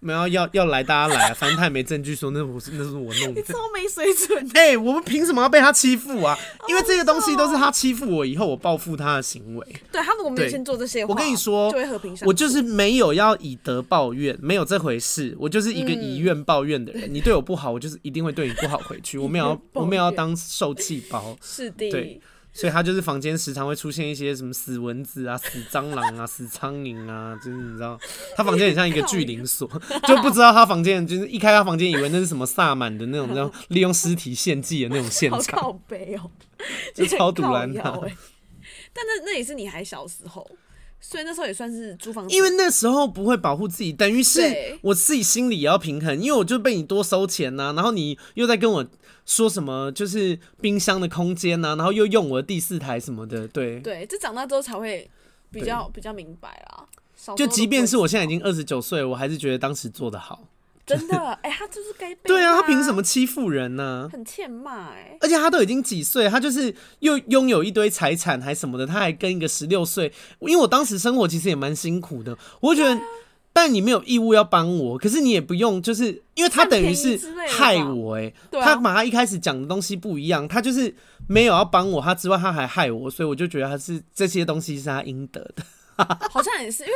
Speaker 1: 没有要要来，大家来啊！反正他也没证据说那不是那是我弄的。
Speaker 2: 你超没水准！
Speaker 1: 哎、欸，我们凭什么要被他欺负啊？因为这个东西都是他欺负我以后，我报复他的行为。
Speaker 2: 对，他如果没有先做这些话，
Speaker 1: 我跟你说，
Speaker 2: 就会和平相处。
Speaker 1: 我就是没有要以德报怨，没有这回事。我就是一个以怨报怨的人。嗯、你对我不好，我就是一定会对你不好回去。我没有要，我没有要当受气包。
Speaker 2: 是的。
Speaker 1: 对。所以他就是房间时常会出现一些什么死蚊子啊、死蟑螂啊、死苍蝇啊，就是你知道，他房间很像一个聚灵所，就不知道他房间就是一开他房间以为那是什么萨满的那种，那种利用尸体献祭的那种现场。
Speaker 2: 好靠北哦，
Speaker 1: 就超堵拦他。
Speaker 2: 但那那也是你还小时候，所以那时候也算是租房子。
Speaker 1: 因为那时候不会保护自己，等于是我自己心里也要平衡，因为我就被你多收钱呐、啊，然后你又在跟我。说什么就是冰箱的空间呐、啊，然后又用我的第四台什么的，对
Speaker 2: 对，这长大之后才会比较比较明白啦。
Speaker 1: 就即便是我现在已经二十九岁，我还是觉得当时做的好。
Speaker 2: 真的，哎、欸，他就是该被
Speaker 1: 对啊，他凭什么欺负人呢？
Speaker 2: 很欠骂哎，
Speaker 1: 而且他都已经几岁，他就是又拥有一堆财产还什么的，他还跟一个十六岁，因为我当时生活其实也蛮辛苦的，我觉得。但你没有义务要帮我，可是你也不用，就是因为他等于是害我哎、欸，他把他一开始讲的东西不一样，他就是没有要帮我，他之外他还害我，所以我就觉得他是这些东西是他应得的。
Speaker 2: 好像也是，因为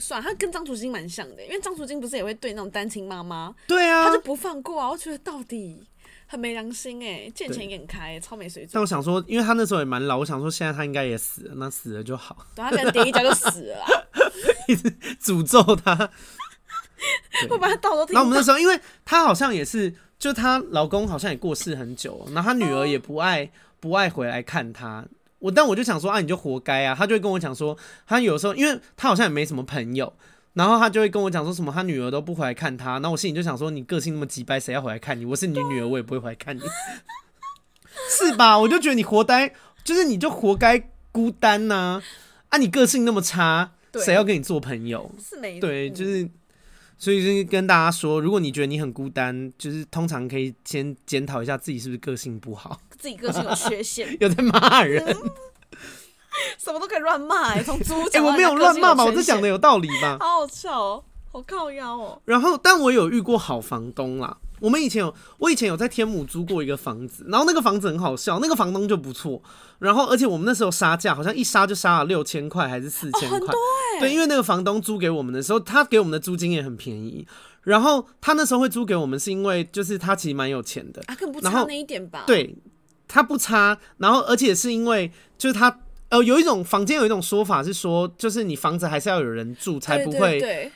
Speaker 2: 算了，他跟张楚金蛮像的，因为张楚金不是也会对那种单亲妈妈，
Speaker 1: 对啊，
Speaker 2: 他就不放过啊，我觉得到底很没良心哎，见钱眼开，超没水准。
Speaker 1: 但我想说，因为他那时候也蛮老，我想说现在他应该也死了，那死了就好。
Speaker 2: 对，他可能第一家就死了啦，
Speaker 1: 一直诅咒他。
Speaker 2: 会把他到时候。
Speaker 1: 那我们那时候，因为他好像也是，就她老公好像也过世很久，然后她女儿也不爱、哦、不爱回来看他。我但我就想说啊，你就活该啊！他就会跟我讲说，他有时候，因为他好像也没什么朋友。然后他就会跟我讲说什么，他女儿都不回来看他。那我心里就想说，你个性那么急掰，谁要回来看你？我是你女儿，我也不会回来看你，是吧？我就觉得你活该，就是你就活该孤单呐！啊，啊你个性那么差，谁要跟你做朋友？是没对，就是所以就是跟大家说，如果你觉得你很孤单，就是通常可以先检讨一下自己是不是个性不好，
Speaker 2: 自己个性有缺陷，
Speaker 1: 有在骂人。
Speaker 2: 什么都可以乱骂欸，从猪
Speaker 1: 哎，我没有乱骂嘛，我这讲的有道理吧？
Speaker 2: 好好笑哦，好靠腰哦。
Speaker 1: 然后，但我有遇过好房东啦。我们以前有，我以前有在天母租过一个房子，然后那个房子很好笑，那个房东就不错。然后，而且我们那时候杀价，好像一杀就杀了六千块还是四千块。对，因为那个房东租给我们的时候，他给我们的租金也很便宜。然后他那时候会租给我们，是因为就是他其实蛮有钱的
Speaker 2: 啊，更不差那一点吧？
Speaker 1: 对，他不差。然后，而且是因为就是他。呃，有一种房间有一种说法是说，就是你房子还是要有人住，才不会，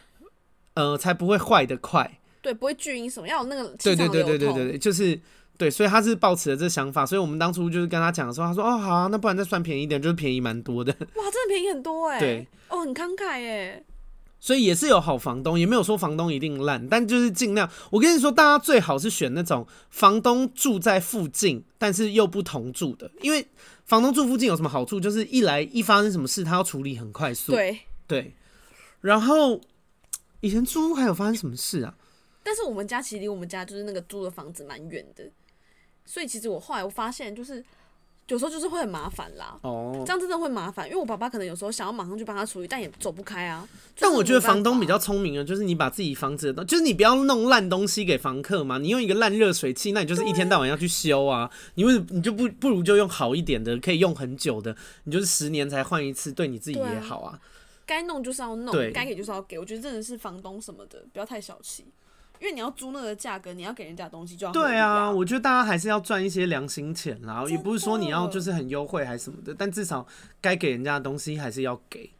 Speaker 1: 呃，才不会坏的快，
Speaker 2: 对，不会巨婴什么，要有那个，
Speaker 1: 对对对对对对对，就是对，所以他是抱持了这想法，所以我们当初就是跟他讲的时候，他说哦好啊，那不然再算便宜一点，就是便宜蛮多的，
Speaker 2: 哇，真的便宜很多 哎，
Speaker 1: 对，
Speaker 2: 哦，很慷慨哎。
Speaker 1: 所以也是有好房东，也没有说房东一定烂，但就是尽量。我跟你说，大家最好是选那种房东住在附近，但是又不同住的，因为房东住附近有什么好处？就是一来一发生什么事，他要处理很快速。
Speaker 2: 对
Speaker 1: 对。然后以前租屋还有发生什么事啊？
Speaker 2: 但是我们家其实离我们家就是那个租的房子蛮远的，所以其实我后来我发现就是。有时候就是会很麻烦啦，哦，这样真的会麻烦，因为我爸爸可能有时候想要马上去帮他处理，但也走不开啊。
Speaker 1: 但我觉得房东比较聪明啊，就是你把自己房子的东，就是你不要弄烂东西给房客嘛。你用一个烂热水器，那你就是一天到晚要去修啊。你为你就不不如就用好一点的，可以用很久的，你就是十年才换一次，对你自己也好啊。
Speaker 2: 该弄就是要弄，该给就是要给。我觉得真的是房东什么的，不要太小气。因为你要租那个价格，你要给人家东西就要
Speaker 1: 对啊。我觉得大家还是要赚一些良心钱啦，也不是说你要就是很优惠还是什么的，但至少该给人家的东西还是要给。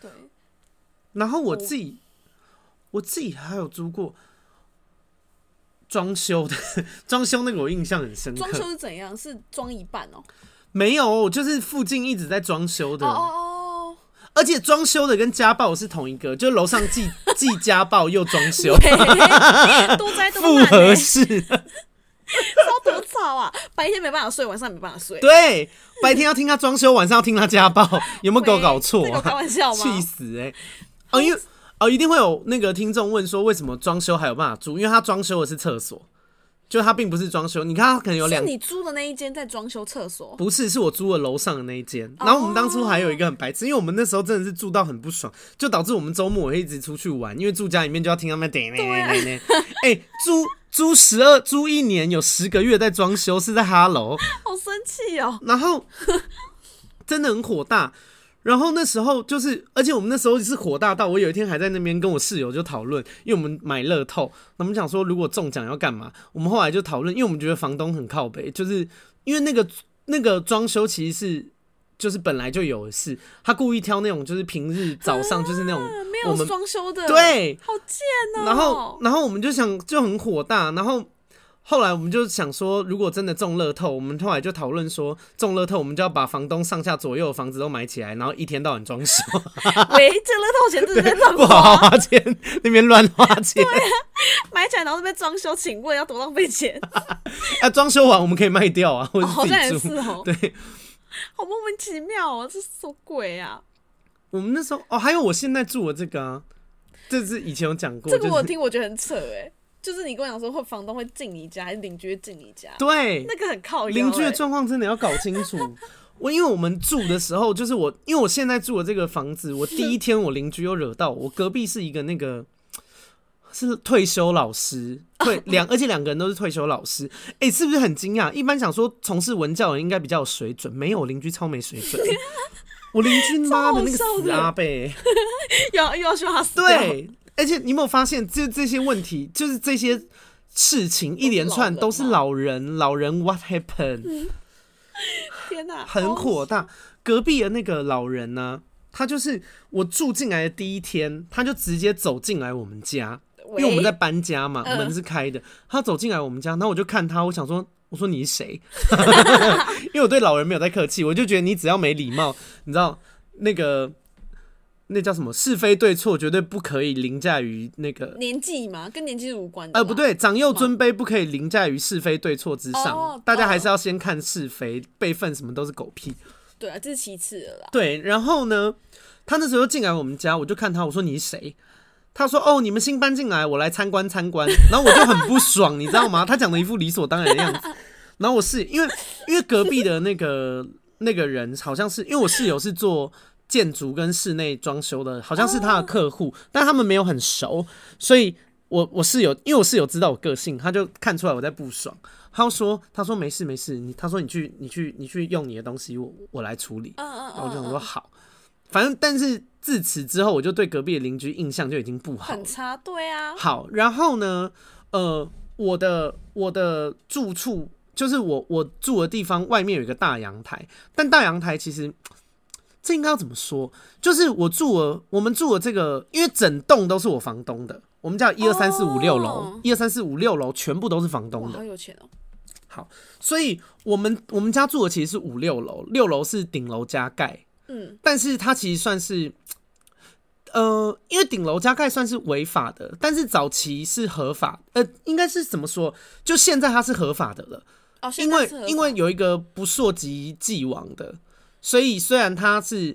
Speaker 2: 对。
Speaker 1: 然后我自己，我自己还有租过装修的，装修那个我印象很深刻。
Speaker 2: 装修是怎样？是装一半哦？
Speaker 1: 没有，就是附近一直在装修的。
Speaker 2: 哦哦哦。
Speaker 1: 而且装修的跟家暴是同一个，就楼上既 既家暴又装修，
Speaker 2: 多灾多难，复
Speaker 1: 合式，
Speaker 2: 超多吵啊！白天没办法睡，晚上没办法睡。
Speaker 1: 对，白天要听他装修，晚上要听他家暴，有没有搞错啊？
Speaker 2: 开玩笑吗？
Speaker 1: 气死哎、欸！哦，因为哦，一定会有那个听众问说，为什么装修还有办法住？因为他装修的是厕所。就它并不是装修，你看它可能有两。是
Speaker 2: 你租的那一间在装修厕所？
Speaker 1: 不是，是我租了楼上的那一间。然后我们当初还有一个很白痴，因为我们那时候真的是住到很不爽，就导致我们周末会一直出去玩，因为住家里面就要听他们点点点点。哎，租租十二租一年有十个月在装修，是在哈喽，
Speaker 2: 好生气哦。
Speaker 1: 然后真的很火大。然后那时候就是，而且我们那时候是火大到，我有一天还在那边跟我室友就讨论，因为我们买乐透，我们想说如果中奖要干嘛？我们后来就讨论，因为我们觉得房东很靠北，就是因为那个那个装修其实是就是本来就有的事，他故意挑那种就是平日早上就是那种我们
Speaker 2: 没有装修的，
Speaker 1: 对，
Speaker 2: 好贱哦。
Speaker 1: 然后然后我们就想就很火大，然后。后来我们就想说，如果真的中乐透，我们后来就讨论说，中乐透我们就要把房东上下左右的房子都买起来，然后一天到晚装修。
Speaker 2: 喂，这乐透钱真的在乱
Speaker 1: 花，不好好花钱，那边乱花钱。
Speaker 2: 对啊，买起来然后那边装修，请问要多浪费钱？
Speaker 1: 啊，装修完我们可以卖掉啊，或者自己住。
Speaker 2: 好像也是哦。
Speaker 1: 对，
Speaker 2: 好莫名其妙哦，这是什么鬼啊？
Speaker 1: 我们那时候哦，还有我现在住的这个啊，这是以前有讲过，
Speaker 2: 这个我听我觉得很扯哎。就是你跟我讲说，会房东会进你家，还是邻居会进你家？
Speaker 1: 对，
Speaker 2: 那个很靠
Speaker 1: 邻居的状况真的要搞清楚。我因为我们住的时候，就是我因为我现在住的这个房子，我第一天我邻居又惹到我，隔壁是一个那个是退休老师，对两而且两个人都是退休老师，哎、欸，是不是很惊讶？一般想说从事文教的人应该比较有水准，没有，邻居超没水准。我邻居妈的那个死阿伯，
Speaker 2: 要又要说他死
Speaker 1: 对。而且你有没有发现，就这些问题，就是这些事情一连串都是老人，老人 What happened？、嗯、
Speaker 2: 天哪，
Speaker 1: 很火大。隔壁的那个老人呢，他就是我住进来的第一天，他就直接走进来我们家，因为我们在搬家嘛，门是开的。他走进来我们家，然后我就看他，我想说，我说你是谁？因为我对老人没有太客气，我就觉得你只要没礼貌，你知道那个。那叫什么？是非对错绝对不可以凌驾于那个
Speaker 2: 年纪嘛，跟年纪无关的。
Speaker 1: 呃，不对，长幼尊卑不可以凌驾于是非对错之上。哦、大家还是要先看是非，辈分什么都是狗屁。
Speaker 2: 对啊，这是其次的啦。
Speaker 1: 对，然后呢，他那时候进来我们家，我就看他，我说你是谁？他说哦，你们新搬进来，我来参观参观。然后我就很不爽，你知道吗？他讲的一副理所当然的样子。然后我是因为因为隔壁的那个那个人好像是因为我室友是做。建筑跟室内装修的，好像是他的客户，oh. 但他们没有很熟，所以我我室友，因为我室友知道我个性，他就看出来我在不爽，他说他说没事没事，你他说你去你去你去用你的东西，我我来处理，嗯嗯我就想说好，反正但是自此之后，我就对隔壁的邻居印象就已经不好，
Speaker 2: 很差，对啊，
Speaker 1: 好，然后呢，呃，我的我的住处就是我我住的地方外面有一个大阳台，但大阳台其实。这应该要怎么说？就是我住了，我们住了这个，因为整栋都是我房东的。我们家一二三四五六楼，一二三四五六楼全部都是房东的。
Speaker 2: 好有钱哦！
Speaker 1: 好，所以我们我们家住的其实是五六楼，六楼是顶楼加盖。嗯，但是它其实算是，呃，因为顶楼加盖算是违法的，但是早期是合法。呃，应该是怎么说？就现在它是合法的了。哦，因为因为有一个不溯及既往的。所以虽然它是，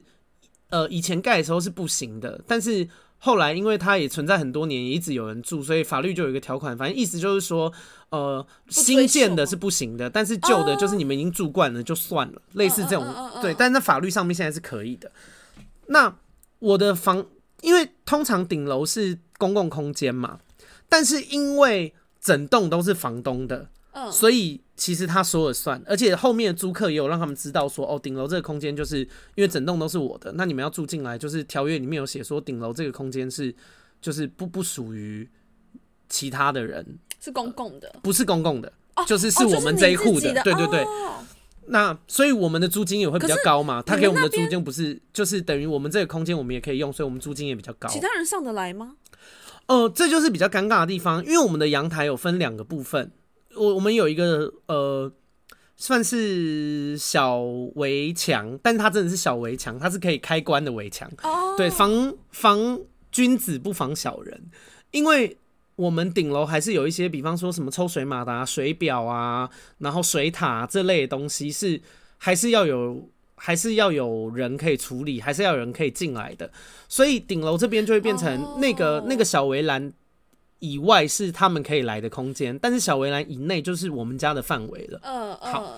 Speaker 1: 呃，以前盖的时候是不行的，但是后来因为它也存在很多年，也一直有人住，所以法律就有一个条款，反正意思就是说，呃，新建的是不行的，但是旧的就是你们已经住惯了就算了，类似这种，对，但在法律上面现在是可以的。那我的房，因为通常顶楼是公共空间嘛，但是因为整栋都是房东的。所以其实他说了算，而且后面的租客也有让他们知道说，哦，顶楼这个空间就是因为整栋都是我的，那你们要住进来，就是条约里面有写说，顶楼这个空间是就是不不属于其他的人，
Speaker 2: 是公共的，
Speaker 1: 不是公共的，就是是我们这一户的，对对对。那所以我们的租金也会比较高嘛，他给我们的租金不是就是等于我们这个空间我们也可以用，所以我们租金也比较高。
Speaker 2: 其他人上得来吗？
Speaker 1: 呃，这就是比较尴尬的地方，因为我们的阳台有分两个部分。我我们有一个呃，算是小围墙，但是它真的是小围墙，它是可以开关的围墙。Oh. 对，防防君子不防小人，因为我们顶楼还是有一些，比方说什么抽水马达、水表啊，然后水塔这类的东西是还是要有，还是要有人可以处理，还是要有人可以进来的，所以顶楼这边就会变成那个、oh. 那个小围栏。以外是他们可以来的空间，但是小围栏以内就是我们家的范围了。嗯嗯。好，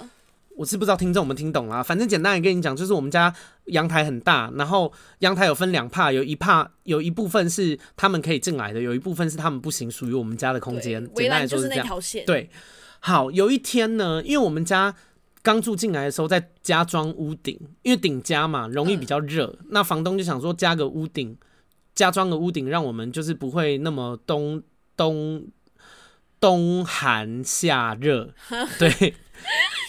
Speaker 1: 我是不知道听众们听懂啦，反正简单的跟你讲，就是我们家阳台很大，然后阳台有分两 part，有一 part 有一部分是他们可以进来的，有一部分是他们不行，属于我们家的空间。简单来说是这样。对。好，有一天呢，因为我们家刚住进来的时候在加装屋顶，因为顶加嘛，容易比较热，嗯，那房东就想说加个屋顶，加装个屋顶，让我们就是不会那么冬。冬冬寒夏热，对，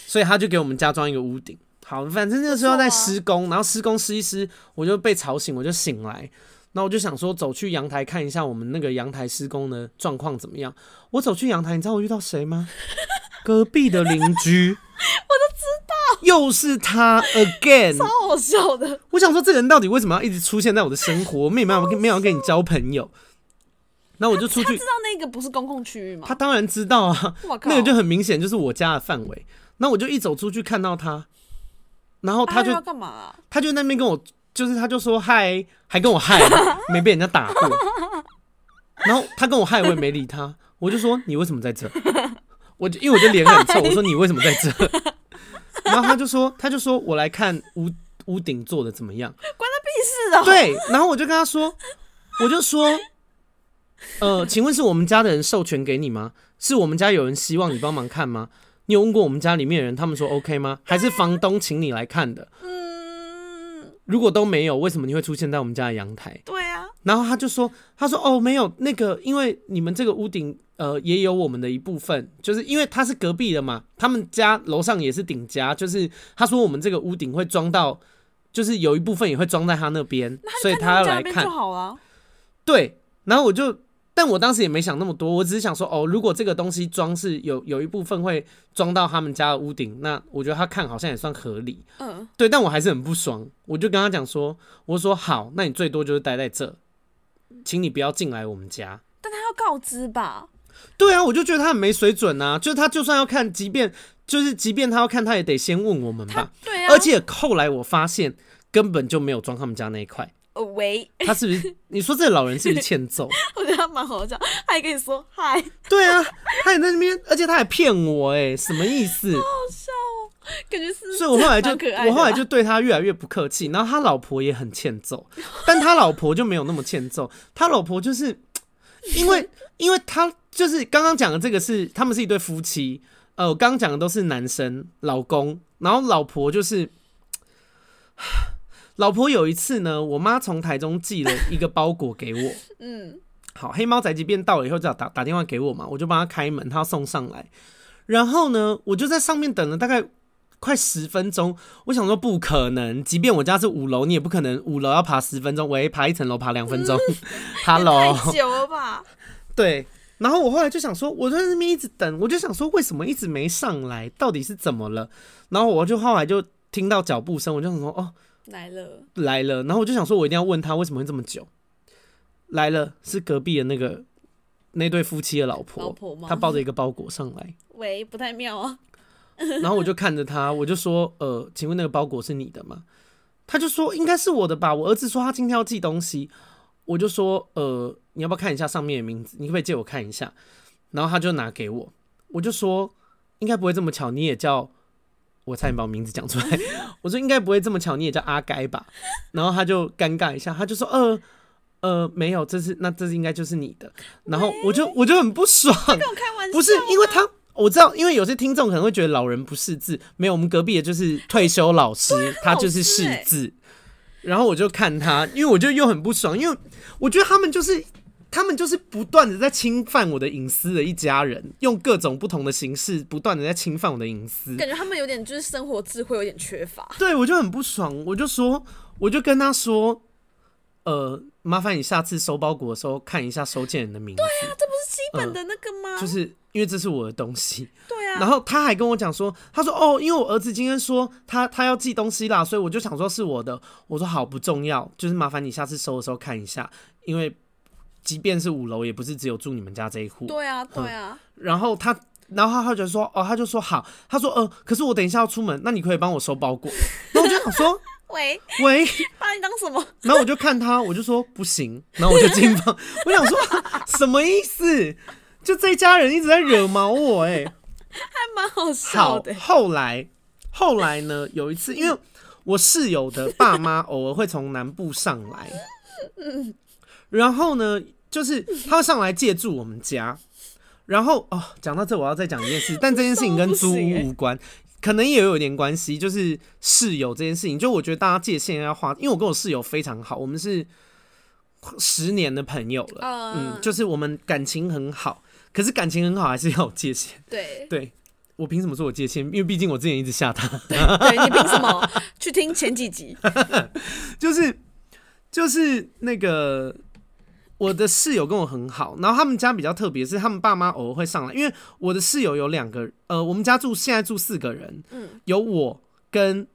Speaker 1: 所以他就给我们加装一个屋顶。好，反正那个时候在施工，然后施工施一施，我就被吵醒，我就醒来，那我就想说走去阳台看一下我们那个阳台施工的状况怎么样。我走去阳台，你知道我遇到谁吗？隔壁的邻居，我
Speaker 2: 都知道，
Speaker 1: 又是他 again，
Speaker 2: 超好笑的。
Speaker 1: 我想说，这个人到底为什么要一直出现在我的生活？我没有办法跟没有跟你交朋友。那我就出去。他
Speaker 2: 知道那个不是公共区域吗？
Speaker 1: 他当然知道啊，那个就很明显就是我家的范围。那我就一走出去看到他，然后他就
Speaker 2: 干嘛啊？
Speaker 1: 他就那边跟我，就是他就说嗨，还跟我嗨，没被人家打过。然后他跟我嗨，我也没理他。我就说你为什么在这？我就因为我就脸很臭，我说你为什么在这？然后他就说，他就说我来看屋屋顶做的怎么样，关
Speaker 2: 他屁事哦。
Speaker 1: 对，然后我就跟他说，我就说。呃，请问是我们家的人授权给你吗？是我们家有人希望你帮忙看吗？你有问过我们家里面的人，他们说 OK 吗？还是房东请你来看的？嗯，如果都没有，为什么你会出现在我们家的阳台？
Speaker 2: 对啊，
Speaker 1: 然后他就说，他说哦，没有那个，因为你们这个屋顶。呃，也有我们的一部分，就是因为他是隔壁的嘛，他们家楼上也是顶家，就是他说我们这个屋顶会装到，就是有一部分也会装在他那边，所以他要来看。对，然后我就，但我当时也没想那么多，我只是想说，哦，如果这个东西装是有有一部分会装到他们家的屋顶，那我觉得他看好像也算合理。嗯，对，但我还是很不爽，我就跟他讲说，我说好，那你最多就是待在这，请你不要进来我们家。
Speaker 2: 但他要告知吧？
Speaker 1: 对啊，我就觉得他很没水准呐、啊。就是他就算要看，即便就是即便他要看，他也得先问我们吧。
Speaker 2: 对啊。
Speaker 1: 而且后来我发现根本就没有装他们家那一块。
Speaker 2: 喂，
Speaker 1: 他是不是？你说这个老人是不是欠揍？
Speaker 2: 我觉得他蛮好笑，他还跟你说嗨。
Speaker 1: 对啊，他也在那边，而且他还骗我，哎，什么意思？
Speaker 2: 好 好笑哦，感觉是。
Speaker 1: 所以我后来就我后来就对他越来越不客气，然后他老婆也很欠揍，但他老婆就没有那么欠揍，他老婆就是因为因为他。就是刚刚讲的这个是他们是一对夫妻，呃，我刚刚讲的都是男生老公，然后老婆就是，老婆有一次呢，我妈从台中寄了一个包裹给我，嗯，好，黑猫宅急便到了以后就要打打电话给我嘛，我就帮他开门，他要送上来，然后呢，我就在上面等了大概快十分钟，我想说不可能，即便我家是五楼，你也不可能五楼要爬十分钟，喂，爬一层楼爬两分钟，Hello，
Speaker 2: 太久了吧？
Speaker 1: 对。然后我后来就想说，我在那边一直等，我就想说，为什么一直没上来？到底是怎么了？然后我就后来就听到脚步声，我就想说，哦，
Speaker 2: 来了，
Speaker 1: 来了。然后我就想说，我一定要问他为什么会这么久。来了，是隔壁的那个那对夫妻的老婆，
Speaker 2: 老婆吗？
Speaker 1: 他抱着一个包裹上来。
Speaker 2: 喂，不太妙啊。
Speaker 1: 然后我就看着他，我就说，呃，请问那个包裹是你的吗？他就说应该是我的吧。我儿子说他今天要寄东西。我就说，呃，你要不要看一下上面的名字？你可不可以借我看一下？然后他就拿给我，我就说，应该不会这么巧，你也叫，我差点把我名字讲出来。我说应该不会这么巧，你也叫阿该吧？然后他就尴尬一下，他就说，呃，呃，没有，这是那这是应该就是你的。然后我就我就很不爽，跟我
Speaker 2: 开玩笑，
Speaker 1: 不是因为他，我知道，因为有些听众可能会觉得老人不识字，没有，我们隔壁的就是退休老师，他就是识字。然后我就看他，因为我就又很不爽，因为我觉得他们就是他们就是不断的在侵犯我的隐私的一家人，用各种不同的形式不断的在侵犯我的隐私，
Speaker 2: 感觉他们有点就是生活智慧有点缺乏。
Speaker 1: 对，我就很不爽，我就说，我就跟他说，呃，麻烦你下次收包裹的时候看一下收件人的名字。
Speaker 2: 对啊，这不是基本的那个吗？
Speaker 1: 呃，就是。因为这是我的东西，
Speaker 2: 对啊。
Speaker 1: 然后他还跟我讲说，他说哦，因为我儿子今天说他他要寄东西啦，所以我就想说是我的。我说好，不重要，就是麻烦你下次收的时候看一下，因为即便是五楼，也不是只有住你们家这一户。
Speaker 2: 对啊，对啊。
Speaker 1: 然后他，然后他就说哦，他就说好，他说呃，可是我等一下要出门，那你可以帮我收包裹。然后我就想说，
Speaker 2: 喂
Speaker 1: 喂，
Speaker 2: 把你当什么？
Speaker 1: 然后我就看他，我就说不行，然后我就进房。我想说什么意思？就这一家人一直在惹毛我，欸，哎，
Speaker 2: 还蛮好笑的。
Speaker 1: 后来，后来呢？有一次，因为我室友的爸妈偶尔会从南部上来，然后呢，就是他会上来借住我们家。然后哦，讲到这，我要再讲一件事，但这件事情跟租屋无关，可能也有一点关系。就是室友这件事情，就我觉得大家界限要画，因为我跟我室友非常好，我们是十年的朋友了，嗯，就是我们感情很好。可是感情很好，还是要有界限。
Speaker 2: 对，
Speaker 1: 对我凭什么说我界限？因为毕竟我之前一直吓他。
Speaker 2: 对，对你凭什么？去听前几集。
Speaker 1: 就是就是那个我的室友跟我很好，然后他们家比较特别，是他们爸妈偶尔会上来，因为我的室友有两个，呃，我们家住现在住四个人，嗯，有我跟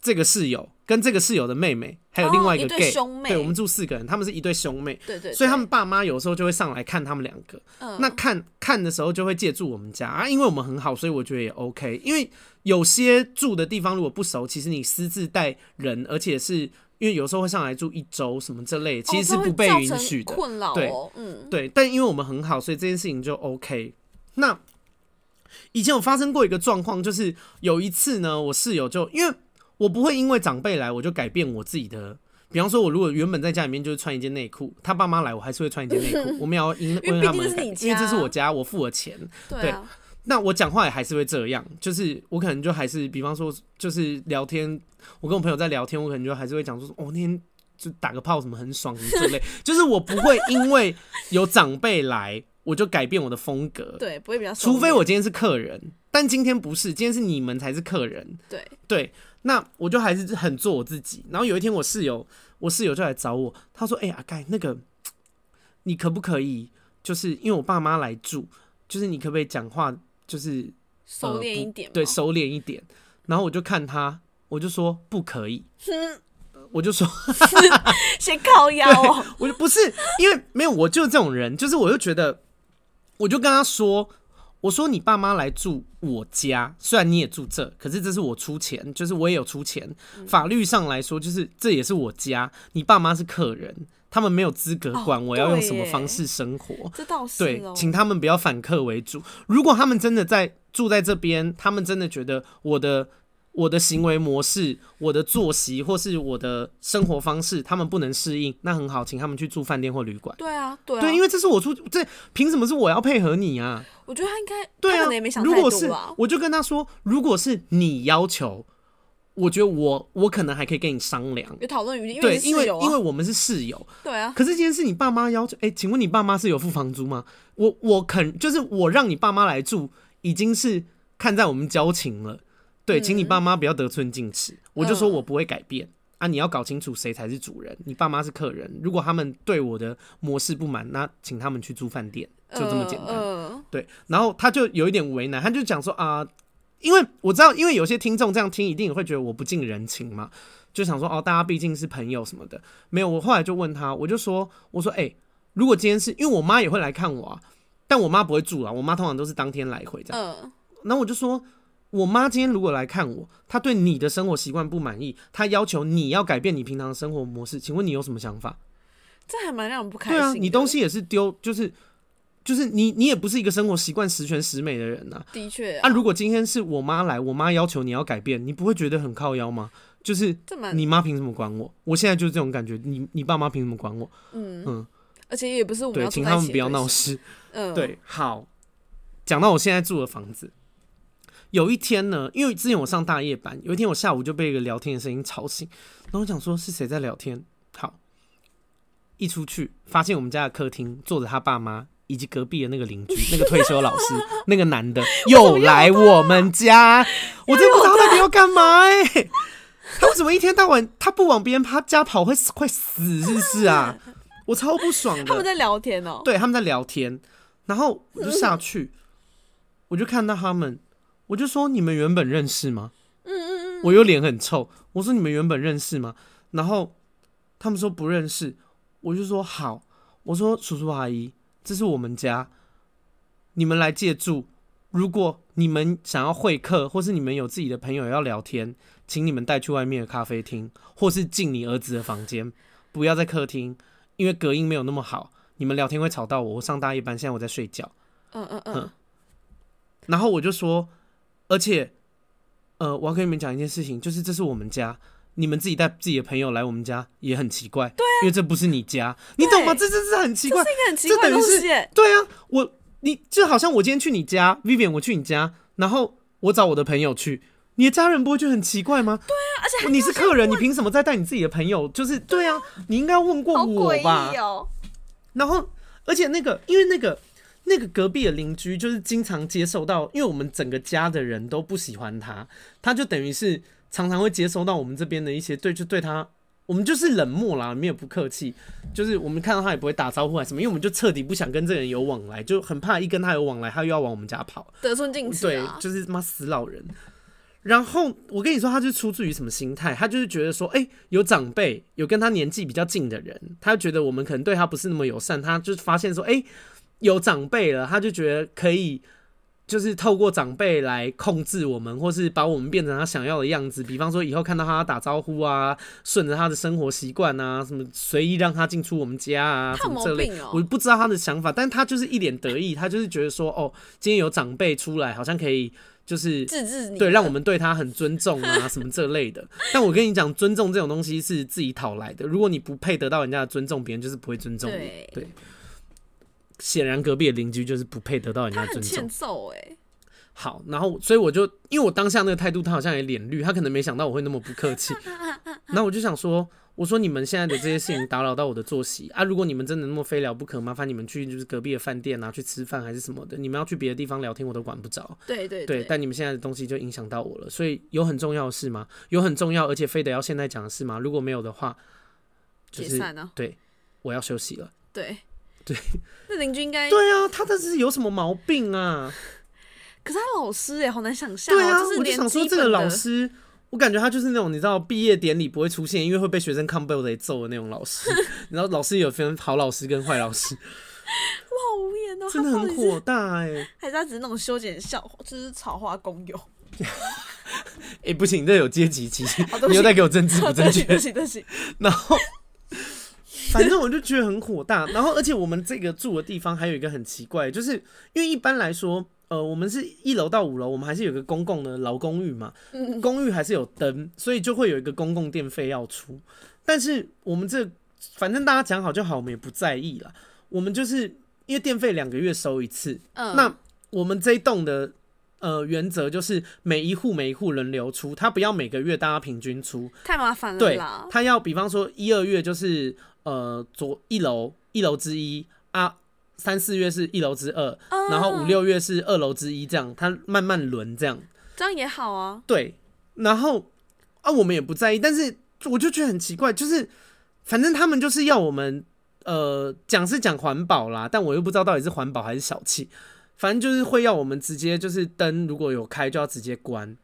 Speaker 1: 这个室友。跟这个室友的妹妹，还有另外一个 gay，、对兄妹，对，我们住四个人，他们是一对兄妹，
Speaker 2: 对对，对，
Speaker 1: 所以他们爸妈有时候就会上来看他们两个。嗯，那看看的时候就会借住我们家啊，因为我们很好，所以我觉得也 OK。因为有些住的地方如果不熟，其实你私自带人，而且是因为有时候会上来住一周什么这类，其实是不被允许的。
Speaker 2: 困扰、哦，
Speaker 1: 对，
Speaker 2: 嗯，对。
Speaker 1: 但因为我们很好，所以这件事情就 OK。那以前有发生过一个状况，就是有一次呢，我室友就因为。我不会因为长辈来我就改变我自己的，比方说，我如果原本在家里面就是穿一件内裤，他爸妈来我还是会穿一件内裤。我们要因 为他们，因为这是我家，我付了钱，对，那我讲话也还是会这样，就是我可能就还是，比方说，就是聊天，我跟我朋友在聊天，我可能就还是会讲说，哦，那天就打个炮什么很爽什么之类，就是我不会因为有长辈来。我就改变我的风格。
Speaker 2: 对，不会比较。
Speaker 1: 除非我今天是客人，但今天不是，今天是你们才是客人。
Speaker 2: 对
Speaker 1: 对，那我就还是很做我自己。然后有一天，我室友，我室友就来找我，他说：“哎、欸，阿盖，那个你可不可以，就是因为我爸妈来住，就是你可不可以讲话，就是
Speaker 2: 收敛一点、呃，
Speaker 1: 对，收敛一点。”然后我就看他，我就说不可以。我就说，
Speaker 2: 先靠 腰哦。
Speaker 1: 我就不是，因为没有，我就是这种人，就是我就觉得，我就跟他说，我说你爸妈来住我家，虽然你也住这，可是这是我出钱，就是我也有出钱。法律上来说，就是这也是我家，你爸妈是客人，他们没有资格管我要用什么方式生活。
Speaker 2: 这倒是，
Speaker 1: 对，请他们不要反客为主。如果他们真的在住在这边，他们真的觉得我的。我的行为模式、我的作息或是我的生活方式，他们不能适应，那很好，请他们去住饭店或旅馆。
Speaker 2: 对啊，对啊，
Speaker 1: 对，因为这是我出，这凭什么是我要配合你啊？
Speaker 2: 我觉得他应该，
Speaker 1: 对啊。如果是，我就跟他说，如果是你要求，我觉得我我可能还可以跟你商量，
Speaker 2: 有讨论余地。
Speaker 1: 对，
Speaker 2: 因为
Speaker 1: 因为我们是室友。
Speaker 2: 对啊。
Speaker 1: 可是今天是你爸妈要求，哎、欸，请问你爸妈是有付房租吗？我我肯，就是我让你爸妈来住，已经是看在我们交情了。对，请你爸妈不要得寸进尺。我就说我不会改变啊！你要搞清楚谁才是主人，你爸妈是客人。如果他们对我的模式不满，那请他们去住饭店，就这么简单。对，然后他就有一点为难，他就讲说啊，因为我知道，因为有些听众这样听，一定会觉得我不近人情嘛，就想说哦，大家毕竟是朋友什么的。没有，我后来就问他，我就说，我说，哎，如果今天是因为我妈也会来看我啊，但我妈不会住啊，我妈通常都是当天来回这样。然后我就说。我妈今天如果来看我，她对你的生活习惯不满意，她要求你要改变你平常的生活模式，请问你有什么想法？
Speaker 2: 这还蛮让人不开心。
Speaker 1: 对啊，你东西也是丢，就是就是你你也不是一个生活习惯十全十美的人呐、啊。
Speaker 2: 的确啊，
Speaker 1: 啊，如果今天是我妈来，我妈要求你要改变，你不会觉得很靠腰吗？就是你妈凭什么管我？我现在就是这种感觉，你你爸妈凭什么管我？嗯嗯，
Speaker 2: 而且也不是我们
Speaker 1: 对，请他们不要闹事。嗯，对，好，讲到我现在住的房子。有一天呢，因为之前我上大夜班，有一天我下午就被一个聊天的声音吵醒，然后我想说是谁在聊天。好，一出去发现我们家的客厅坐着他爸妈以及隔壁的那个邻居，那个退休老师，那个男的又来我们家，我真不知道他到底要干嘛哎、欸，他为什么一天到晚他不往别人他家跑会会死是不是啊？我超不爽的。
Speaker 2: 他们在聊天哦，
Speaker 1: 对，他们在聊天，然后我就下去，我就看到他们。我就说，你们原本认识吗？嗯嗯嗯，我又脸很臭。我说，你们原本认识吗？然后他们说不认识。我就说好。我说，叔叔阿姨，这是我们家，你们来借住。如果你们想要会客，或是你们有自己的朋友要聊天，请你们带去外面的咖啡厅，或是进你儿子的房间，不要在客厅，因为隔音没有那么好，你们聊天会吵到我。我上大夜班，现在我在睡觉。嗯嗯嗯。然后我就说。而且，呃，我要跟你们讲一件事情，就是这是我们家，你们自己带自己的朋友来我们家也很奇怪，对啊，因为这不是你家，你懂吗？这这是很奇怪，这是一个很奇怪的东西。对啊，我你就好像我今天去你家，Vivian，我去你家，然后我找我的朋友去，你的家人不会觉得很奇怪吗？对啊，而且你是客人，你凭什么再带你自己的朋友？就是对啊，你应该要问过我吧？哦，然后，而且那个，因为那个。那个隔壁的邻居就是经常接受到，因为我们整个家的人都不喜欢他，他就等于是常常会接收到我们这边的一些对，就对他，我们就是冷漠啦，没有不客气，就是我们看到他也不会打招呼还是什么，因为我们就彻底不想跟这个人有往来，就很怕一跟他有往来，他又要往我们家跑，
Speaker 2: 得寸进尺，
Speaker 1: 对，就是妈死老人。然后我跟你说，他就出自于什么心态？他就是觉得说，哎、有长辈，有跟他年纪比较近的人，他觉得我们可能对他不是那么友善，他就发现说，哎、有长辈了，他就觉得可以，就是透过长辈来控制我们，或是把我们变成他想要的样子。比方说，以后看到他打招呼啊，顺着他的生活习惯啊，什么随意让他进出我们家啊，什么这类，我不知道他的想法，但他就是一脸得意，他就是觉得说，哦，今天有长辈出来，好像可以，就是对，让我们对他很尊重啊，什么这类的。但我跟你讲，尊重这种东西是自己讨来的，如果你不配得到人家的尊重，别人就是不会尊重你，对。对显然隔壁的邻居就是不配得到人家尊重。
Speaker 2: 欠揍欸。
Speaker 1: 好，然后所以我就因为我当下那个态度，他好像也脸绿，他可能没想到我会那么不客气。然后我就想说，我说你们现在的这些事情打扰到我的作息啊！如果你们真的那么非聊不可，麻烦你们去就是隔壁的饭店啊，去吃饭还是什么的。你们要去别的地方聊天，我都管不着。
Speaker 2: 对对
Speaker 1: 对，但你们现在的东西就影响到我了。所以有很重要的事吗？有很重要，而且非得要现在讲的事吗？如果没有的话，就是
Speaker 2: 解散了。
Speaker 1: 对，我要休息了。
Speaker 2: 对
Speaker 1: 对，
Speaker 2: 那邻居应该
Speaker 1: 对啊，他这是有什么毛病啊？
Speaker 2: 可是他老师哎，好难想象。
Speaker 1: 对啊，我就想说这个老师。我感觉他就是那种你知道毕业典礼不会出现，因为会被学生抗辩得揍的那种老师。然后老师有分好老师跟坏老师。
Speaker 2: 我好无言哦，
Speaker 1: 真的很火大哎、欸！
Speaker 2: 还是他只是那种修剪校，就是草花公友。
Speaker 1: 哎、欸，不行，这有阶级歧视，你又在给我政治不正确。
Speaker 2: 对不起，对不起。
Speaker 1: 然后，反正我就觉得很火大。然后，而且我们这个住的地方还有一个很奇怪，就是因为一般来说。呃，我们是一楼到五楼，我们还是有个公共的老公寓嘛，公寓还是有灯，所以就会有一个公共电费要出。但是我们这反正大家讲好就好，我们也不在意了。我们就是因为电费两个月收一次，那我们这一栋的呃原则就是每一户每一户轮流出，他不要每个月大家平均出，
Speaker 2: 太麻烦了。
Speaker 1: 对，他要比方说一二月就是呃左一楼一楼之一啊。三四月是一楼之二，嗯，然后五六月是二楼之一，这样它慢慢轮，这样
Speaker 2: 这样也好啊。
Speaker 1: 对，然后啊，我们也不在意，但是我就觉得很奇怪，就是反正他们就是要我们呃讲是讲环保啦，但我又不知道到底是环保还是小气，反正就是会要我们直接就是灯如果有开就要直接关，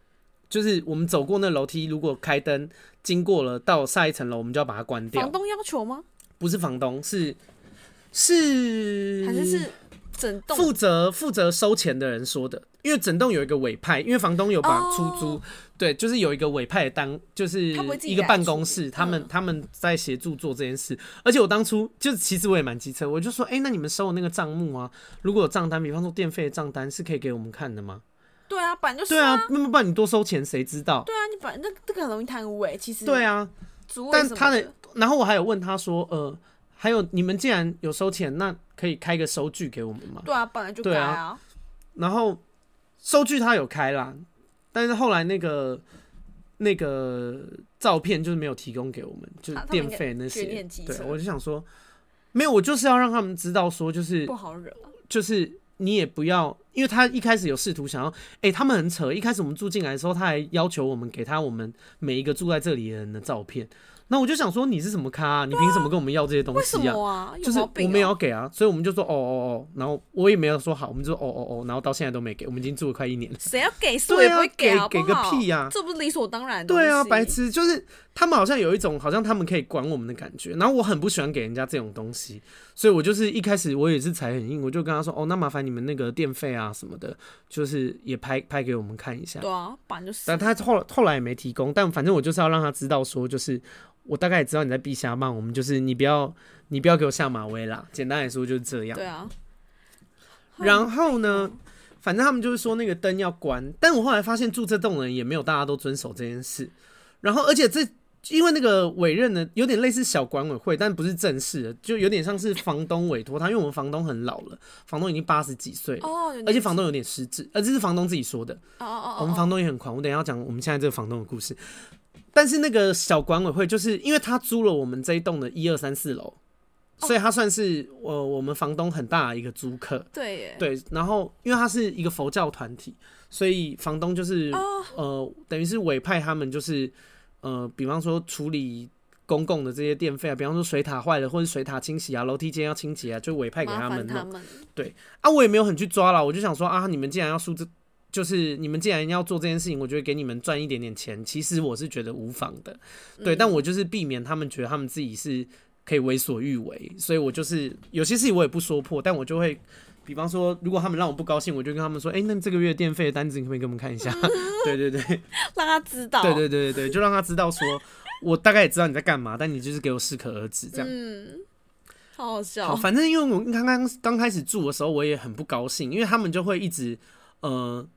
Speaker 1: 就是我们走过那楼梯如果开灯经过了到下一层楼，我们就要把它关掉。
Speaker 2: 房东要求吗？
Speaker 1: 不是房东是。是
Speaker 2: 还是是整栋
Speaker 1: 负责负责收钱的人说的，因为整栋有一个委派，因为房东有把出租，哦、对，就是有一个委派的单，就是一个办公室，他，他们他们在协助做这件事。而且我当初就其实我也蛮机车，我就说，哎、欸，那你们收的那个账目啊，如果有账单，比方说电费的账单，是可以给我们看的吗？
Speaker 2: 对啊，本来就是、
Speaker 1: 啊。对啊，那么不然你多收钱，谁知道？
Speaker 2: 对啊，你反正这个很容易贪污哎，其实。
Speaker 1: 对啊，但他的，然后我还有问他说，呃。还有，你们既然有收钱，那可以开个收据给我们吗？
Speaker 2: 对啊，本来就该啊，啊。
Speaker 1: 然后收据他有开啦，但是后来那个那个照片就是没有提供给我们，就是电费那些。对，我就想说，没有，我就是要让他们知道说，就是
Speaker 2: 不好惹，
Speaker 1: 就是你也不要，因为他一开始有试图想要，哎、他们很扯，一开始我们住进来的时候，他还要求我们给他我们每一个住在这里的人的照片。那我就想说，你是什么咖、啊？你凭什么跟我们要这些东西啊？
Speaker 2: 啊
Speaker 1: 就是我们也要给啊，所以我们就说哦哦哦，然后我也没有说好，我们就说哦哦哦，然后到现在都没给，我们已经住了快一年了。
Speaker 2: 谁要给？谁也不会给？
Speaker 1: 给给个屁呀、啊！
Speaker 2: 这不是理所当然的。
Speaker 1: 对啊，白痴，就是他们好像有一种好像他们可以管我们的感觉，然后我很不喜欢给人家这种东西，所以我就是一开始我也是踩很硬，我就跟他说哦，那麻烦你们那个电费啊什么的，就是也拍拍给我们看一下。
Speaker 2: 对啊，反正就是。
Speaker 1: 但他后后来也没提供，但反正我就是要让他知道说就是。我大概也知道你在避瞎骂我们，就是你不要你不要给我下马威啦。简单来说就是这样。
Speaker 2: 对啊。
Speaker 1: 然后呢，反正他们就是说那个灯要关，但我后来发现住这栋人也没有大家都遵守这件事。然后而且这因为那个委任呢有点类似小管委会，但不是正式的，就有点像是房东委托他，因为我们房东很老了，房东已经八十几岁了，而且房东有点失智，而这是房东自己说的。哦哦哦。我们房东也很狂，我等一下要讲我们现在这个房东的故事。但是那个小管委会，就是因为他租了我们这一栋的一二三四楼，所以他算是呃我们房东很大的一个租客。
Speaker 2: 对耶，
Speaker 1: 对。然后因为他是一个佛教团体，所以房东就是呃等于是委派他们，就是呃比方说处理公共的这些电费啊，比方说水塔坏了或者水塔清洗啊，楼梯间要清洁啊，就委派给他们。他们对啊，我也没有很去抓啦，我就想说啊，你们既然要输这。就是你们既然要做这件事情，我觉得给你们赚一点点钱，其实我是觉得无妨的，对。但我就是避免他们觉得他们自己是可以为所欲为，所以我就是有些事情我也不说破，但我就会，比方说，如果他们让我不高兴，我就跟他们说，哎、欸，那这个月电费的单子你可不可以给我们看一下？对 对对，
Speaker 2: 让他知道。
Speaker 1: 对对对对对，就让他知道说，我大概也知道你在干嘛，但你就是给我适可而止这样。
Speaker 2: 嗯，好好笑。
Speaker 1: 好，反正因为我刚刚刚开始住的时候，我也很不高兴，因为他们就会一直，呃。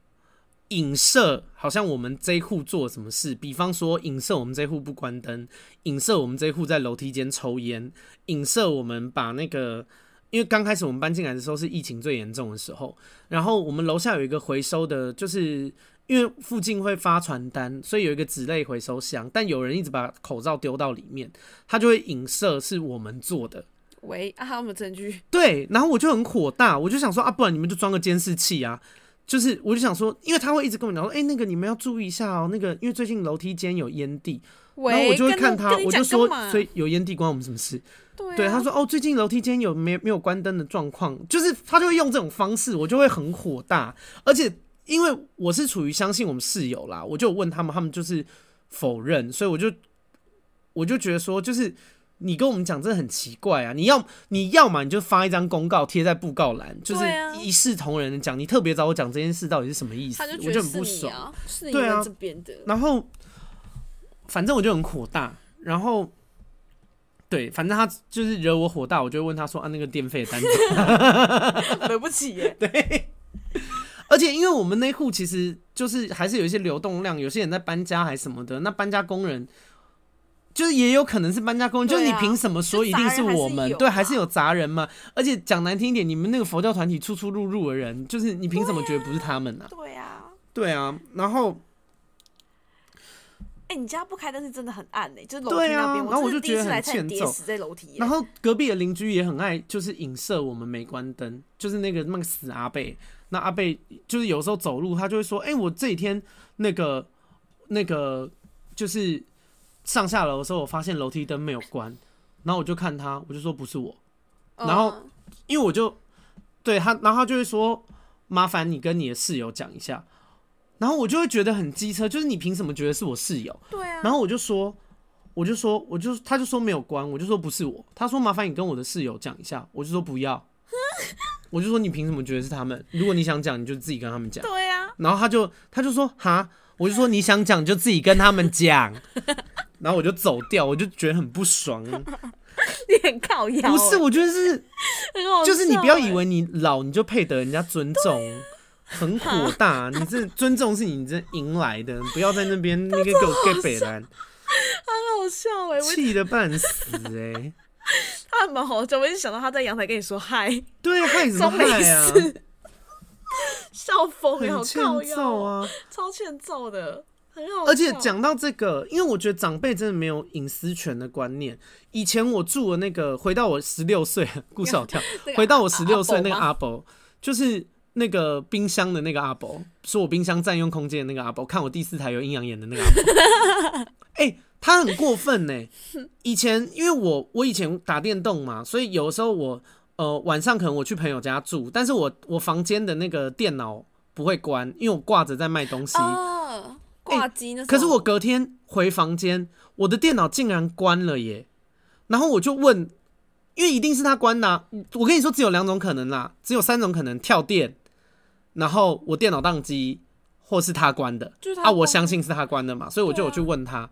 Speaker 1: 影射好像我们这一户做了什么事，比方说影射我们这一户不关灯，影射我们这一户在楼梯间抽烟，影射我们把那个，因为刚开始我们搬进来的时候是疫情最严重的时候，然后我们楼下有一个回收的，就是因为附近会发传单，所以有一个纸类回收箱，但有人一直把口罩丢到里面，他就会影射是我们做的。
Speaker 2: 喂，啊，我们证据？
Speaker 1: 对，然后我就很火大，我就想说啊，不然你们就装个监视器啊。就是，我就想说，因为他会一直跟我讲说，哎、欸，那个你们要注意一下哦，那个因为最近楼梯间有烟蒂，然后我就会看他，我就
Speaker 2: 说，
Speaker 1: 所以有烟蒂关我们什么事？对，他说哦，最近楼梯间有没没有关灯的状况，就是他就会用这种方式，我就会很火大，而且因为我是处于相信我们室友啦，我就问他们，他们就是否认，所以我就我就觉得说，就是。你跟我们讲真的很奇怪啊！你要你要嘛，你就发一张公告贴在布告栏，就是一视同仁的讲。你特别找我讲这件事到底是什么意思？
Speaker 2: 他就觉得
Speaker 1: 我就很不爽。
Speaker 2: 对啊，这边的。
Speaker 1: 然后反正我就很火大。然后对，反正他就是惹我火大，我就问他说啊，那个电费单子，
Speaker 2: 惹不起耶。
Speaker 1: 对。而且因为我们那户其实就是还是有一些流动量，有些人在搬家还是什么的，那搬家工人。就是也有可能是搬家工人，就是你凭什么说一定是我们？对，还是有杂人嘛？而且讲难听一点，你们那个佛教团体出出入入的人，就是你凭什么觉得不是他们呢？
Speaker 2: 对啊，
Speaker 1: 对啊。然后，
Speaker 2: 哎，你家不开灯是真的很暗哎，就是楼梯那边，然后我就觉得很欠揍，在楼梯。
Speaker 1: 然后隔壁的邻居也很爱，就是影射我们没关灯，就是那个那个死阿贝。那阿贝就是有时候走路，他就会说：“哎，我这几天那个那个就是。”上下楼的时候，我发现楼梯灯没有关，然后我就看他，我就说不是我，然后因为我就对他，然后他就会说麻烦你跟你的室友讲一下，然后我就会觉得很机车，就是你凭什么觉得是我室友？
Speaker 2: 对啊，
Speaker 1: 然后我就说，我就说，我就他就说没有关，我就说不是我，他说麻烦你跟我的室友讲一下，我就说不要，我就说你凭什么觉得是他们？如果你想讲，你就自己跟他们讲。
Speaker 2: 对啊，
Speaker 1: 然后他就他就说哈，我就说你想讲就自己跟他们讲。然后我就走掉，我就觉得很不爽。
Speaker 2: 你很靠腰，
Speaker 1: 不是？我觉得是，就是你不要以为你老你就配得人家尊重，很火大。你这尊重是你这赢来的，不要在那边那个给我 get 北兰，
Speaker 2: 很好笑哎，
Speaker 1: 气得半死哎。
Speaker 2: 他蛮好笑，我一直想到他在阳台跟你说嗨，
Speaker 1: 对，嗨什么嗨啊？
Speaker 2: 笑疯了，好靠
Speaker 1: 腰啊，
Speaker 2: 超欠揍的。
Speaker 1: 而且讲到这个，因为我觉得长辈真的没有隐私权的观念。以前我住的那个，回到我十六岁，故事好跳，回到我十六岁那个阿伯，就是那个冰箱的那个阿伯，说我冰箱占用空间的那个阿伯，看我第四台有阴阳眼的那个阿伯。哎、欸，他很过分呢。以前因为我我以前打电动嘛，所以有的时候我呃晚上可能我去朋友家住，但是我我房间的那个电脑不会关，因为我挂着在卖东西。
Speaker 2: 挂机呢？
Speaker 1: 可是我隔天回房间，我的电脑竟然关了耶！然后我就问，因为一定是他关的啊。我跟你说，只有两种可能啦，只有三种可能：跳电，然后我电脑宕机，或是他关的。啊，我相信是他关的嘛，所以我就有去问他。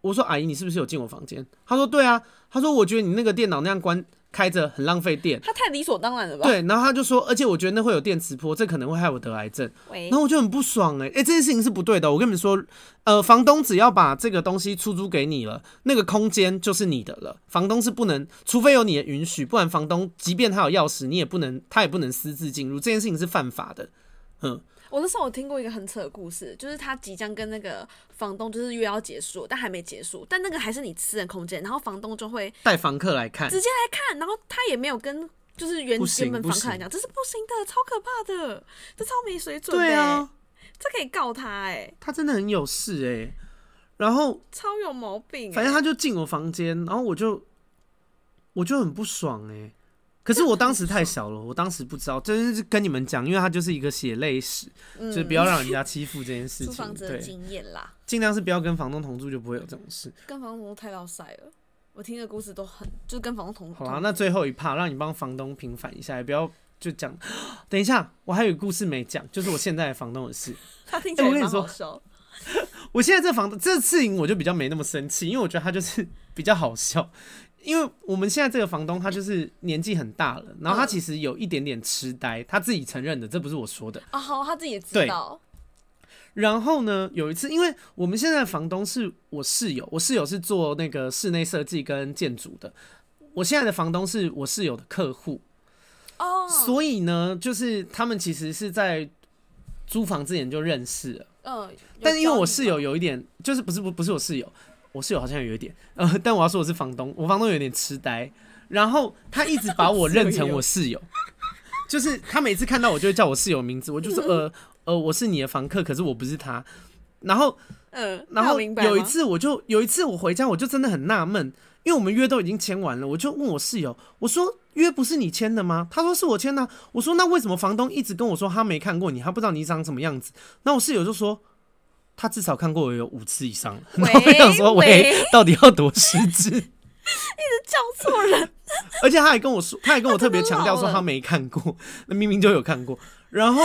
Speaker 1: 我说：“阿姨，你是不是有进我房间？”他说：“对啊。”他说：“我觉得你那个电脑那样关。”开着很浪费电，
Speaker 2: 他太理所当然了吧？
Speaker 1: 对，然后他就说，而且我觉得那会有电磁波，这可能会害我得癌症。然后我就很不爽哎、欸，哎、欸，这件事情是不对的。我跟你们说，呃，房东只要把这个东西出租给你了，那个空间就是你的了。房东是不能，除非有你的允许，不然房东即便他有钥匙，你也不能，他也不能私自进入。这件事情是犯法的。嗯，
Speaker 2: 我那时候我听过一个很扯的故事，就是他即将跟那个房东就是约要结束，但还没结束，但那个还是你私人空间，然后房东就会
Speaker 1: 带房客来看，
Speaker 2: 直接来看，然后他也没有跟就是原原本房客来讲，这是不行的，超可怕的，这超没水准的，对啊，这可以告他哎、欸，
Speaker 1: 他真的很有事哎、欸，然后
Speaker 2: 超有毛病、欸，
Speaker 1: 反正他就进我房间，然后我就我就很不爽哎、欸。可是我当时太小了，我当时不知道，真是跟你们讲，因为他就是一个血泪史，嗯、就是不要让人家欺负这件事情。租
Speaker 2: 房子的经验啦，
Speaker 1: 尽量是不要跟房东同住，就不会有这种事。
Speaker 2: 跟房东同住太老塞了，我听的故事都很，就是跟房东同住。
Speaker 1: 好啊，那最后一趴让你帮房东平反一下，也不要就讲。等一下，我还有故事没讲，就是我现在的房东的事。
Speaker 2: 他听起来蛮好笑。
Speaker 1: 欸、我，现在这房子这事情我就比较没那么生气，因为我觉得他就是比较好笑。因为我们现在这个房东，他就是年纪很大了，然后他其实有一点点痴呆，他自己承认的，这不是我说的
Speaker 2: 啊。好，他自己也知道。
Speaker 1: 然后呢，有一次，因为我们现在的房东是我室友，我室友是做那个室内设计跟建筑的，我现在的房东是我室友的客户哦，所以呢，就是他们其实是在租房之前就认识了。
Speaker 2: 嗯，
Speaker 1: 但是因为我室友有一点，就是不是不不是我室友，我室友好像有一点，呃，但我要说我是房东，我房东有点痴呆，然后他一直把我认成我室友，就是他每次看到我就会叫我室友名字，我就说呃呃我是你的房客，可是我不是他，然后
Speaker 2: 嗯，
Speaker 1: 然后有一次我就有一次我回家我就真的很纳闷。因为我们约都已经签完了，我就问我室友，我说约不是你签的吗？他说是我签的。我说那为什么房东一直跟我说他没看过你，他不知道你长什么样子？那我室友就说他至少看过我有五次以上了。然后 我想说喂，到底要多失智？一
Speaker 2: 直叫错人，
Speaker 1: 而且他还跟我说，他还跟我特别强调说他没看过，那明明就有看过。然后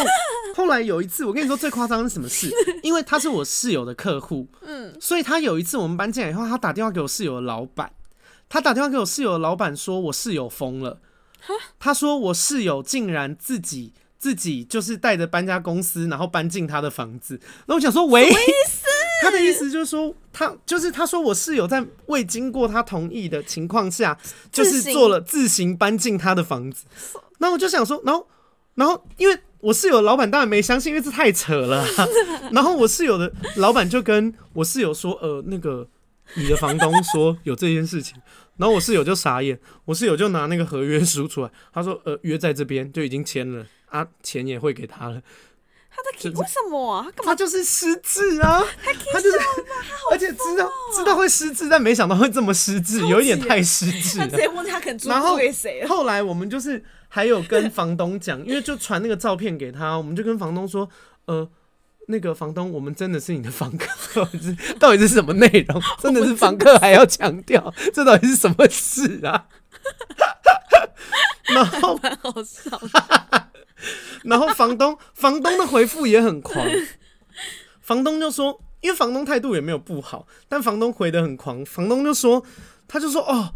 Speaker 1: 后来有一次，我跟你说最夸张是什么事？因为他是我室友的客户，嗯，所以他有一次我们搬进来以后，他打电话给我室友的老板。他打电话给我室友的老板说，我室友疯了。他说我室友竟然自己自己就是带着搬家公司，然后搬进他的房子。那我想说，喂，他的意思就是说，他就是他说我室友在未经过他同意的情况下，就是做了自行搬进他的房子。那我就想说，然后然后因为我室友的老板当然没相信，因为这太扯了啊。然后我室友的老板就跟我室友说，呃，那个你的房东说有这件事情。然后我室友就傻眼，我室友就拿那个合约书出来，他说：“呃，约在这边就已经签了啊，钱也会给他了。”
Speaker 2: 他在为什么啊？他干嘛？
Speaker 1: 他就是失智啊！他就是，而且知道知道会失智，但没想到会这么失智，有一点太失智了。然后后来我们就是还有跟房东讲，因为就传那个照片给他，我们就跟房东说：“呃。”那个房东，我们真的是你的房客，到底是什么内容？真的是房客还要强调，这到底是什么事啊？然后
Speaker 2: 蛮好笑，
Speaker 1: 然后房东房东的回复也很狂，房东就说，因为房东态度也没有不好，但房东回得很狂，房东就说，他就说哦。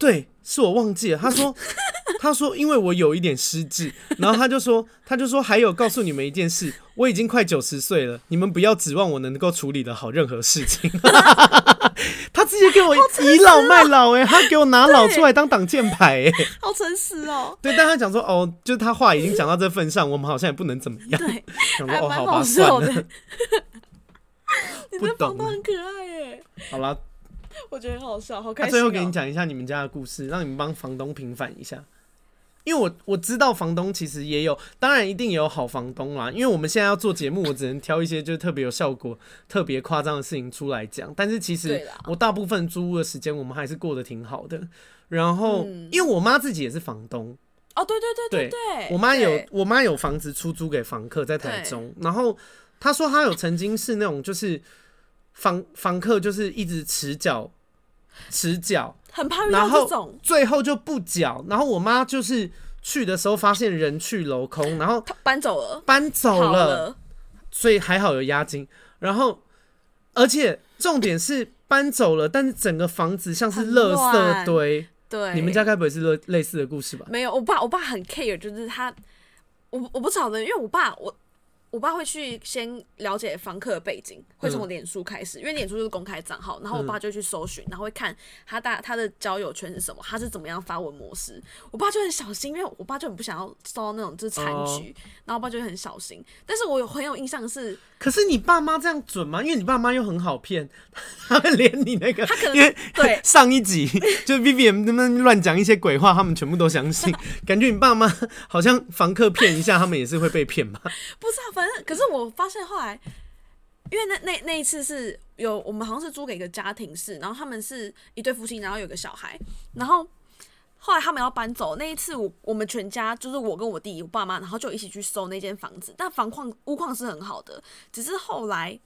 Speaker 1: 对，是我忘记了。他说，他说，因为我有一点失智，然后他就说，他就说，还有告诉你们一件事，我已经快九十岁了，你们不要指望我能够处理得好任何事情。他直接给我倚老卖老，哎，他给我拿老出来当挡箭牌，哎，
Speaker 2: 好诚实哦。
Speaker 1: 对，但他讲说，哦，就是他话已经讲到这份上，我们好像也不能怎么样。
Speaker 2: 对，
Speaker 1: 想说哦，好吧，算了。
Speaker 2: 你的房东很可爱，哎。
Speaker 1: 好了。
Speaker 2: 我觉得很好笑，好开心、喔。那、啊、
Speaker 1: 最后给你讲一下你们家的故事，让你们帮房东平反一下。因为我我知道房东其实也有，当然一定也有好房东啦。因为我们现在要做节目，我只能挑一些就是特别有效果、特别夸张的事情出来讲。但是其实我大部分租屋的时间，我们还是过得挺好的。然后，嗯、因为我妈自己也是房东。
Speaker 2: 哦，对对对对对，
Speaker 1: 对我妈有我妈有房子出租给房客在台中，然后她说她有曾经是那种就是。房房客就是一直迟缴，迟缴，
Speaker 2: 很怕遇到这种，
Speaker 1: 最后就不缴。然后我妈就是去的时候发现人去楼空，然后
Speaker 2: 搬走了，
Speaker 1: 搬走了，所以还好有押金。然后，而且重点是搬走了，但是整个房子像是垃圾堆。
Speaker 2: 对，
Speaker 1: 你们家该不会是类类似的故事吧？
Speaker 2: 没有，我爸我爸很 care，就是他，我我不晓得，因为我爸我。我爸会去先了解房客的背景，会从脸书开始，嗯、因为脸书就是公开账号，然后我爸就去搜寻，然后会看他大他的交友圈是什么，他是怎么样发文模式。我爸就很小心，因为我爸就很不想要受到那种就是残局，哦、然后我爸就很小心。但是我有很有印象是，
Speaker 1: 可是你爸妈这样准吗？因为你爸妈又很好骗，他们连你那个，
Speaker 2: 他可能
Speaker 1: 因为
Speaker 2: 对
Speaker 1: 上一集就们乱讲一些鬼话，他们全部都相信，感觉你爸妈好像房客骗一下，他们也是会被骗吧？
Speaker 2: 不知道。反正，可是我发现后来，因为那那那一次是有我们好像是租给一个家庭式，然后他们是一对夫妻，然后有个小孩，然后后来他们要搬走那一次我，我们全家就是我跟我弟、我爸妈，然后就一起去搜那间房子，但房况屋况是很好的，只是后来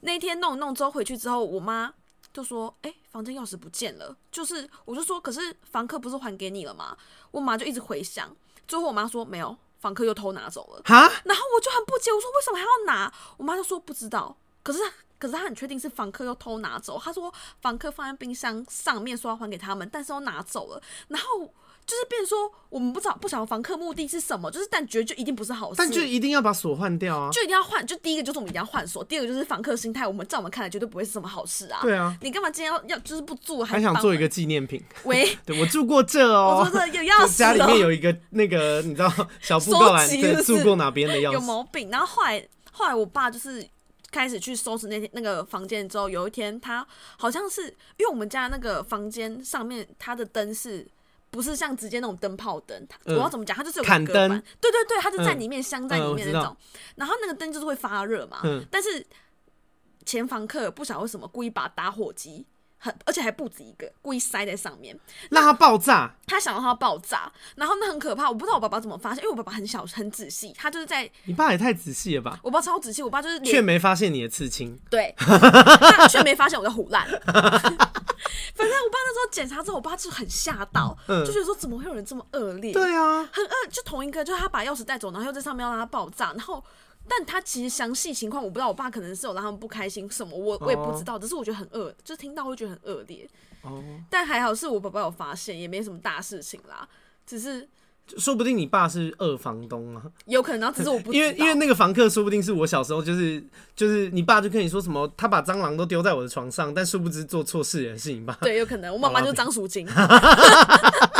Speaker 2: 那天弄弄之后回去之后，我妈就说：“哎、房间钥匙不见了。”就是我就说：“可是房客不是还给你了吗？”我妈就一直回想，最后我妈说：“没有。”房客又偷拿走了，哈，然后我就很不解，我说为什么还要拿？我妈就说不知道，可是可是她很确定是房客又偷拿走。她说房客放在冰箱上面说要还给他们，但是又拿走了，然后。就是变说，我们不知道不晓得房客目的是什么，就是但觉得就一定不是好事，
Speaker 1: 但就一定要把锁换掉啊，
Speaker 2: 就一定要换。就第一个就是我们一定要换锁，第二个就是房客心态，我们在我们看来绝对不会是什么好事啊。
Speaker 1: 对啊，
Speaker 2: 你干嘛今天要要就是不住还，
Speaker 1: 还想做一个纪念品？
Speaker 2: 喂，
Speaker 1: 对我住过这哦，
Speaker 2: 我住这有钥匙，
Speaker 1: 家里面有一个那个你知道小布告栏，对，住过哪边的钥匙？
Speaker 2: 有毛病。然后后来。后来我爸就是开始去收拾那天那个房间之后，有一天他好像是因为我们家那个房间上面它的灯是不是像直接那种灯泡灯？我要怎么讲？它就是有个隔板，对对对，它就在里面镶在里面那种。然后那个灯就是会发热嘛，但是前房客不晓得为什么故意把打火机。很，而且还不止一个，故意塞在上面，
Speaker 1: 让它爆炸。
Speaker 2: 他想让它爆炸，然后那很可怕。我不知道我爸爸怎么发现，因为我爸爸很小很仔细，他就是在。
Speaker 1: 你爸也太仔细了吧？
Speaker 2: 我爸超仔细，我爸就是
Speaker 1: 却没发现你的刺青。
Speaker 2: 对，他却没发现我在唬烂。反正我爸那时候检查之后，我爸就很吓到，嗯、就觉得说怎么会有人这么恶劣？
Speaker 1: 对啊，
Speaker 2: 很恶，就同一个，就是他把钥匙带走，然后又在上面要让它爆炸，然后。但他其实详细情况我不知道，我爸可能是有让他们不开心什么，我我也不知道，只是我觉得很恶，就是听到会觉得很恶劣。哦，但还好是我爸爸有发现，也没什么大事情啦，只是
Speaker 1: 说不定你爸是二房东啊，
Speaker 2: 有可能，然后只是我不知道，
Speaker 1: 因为因为那个房客说不定是我小时候就是就是你爸就跟你说什么，他把蟑螂都丢在我的床上，但殊不知做错事的人是你爸，
Speaker 2: 对，有可能我妈妈就是张淑晶。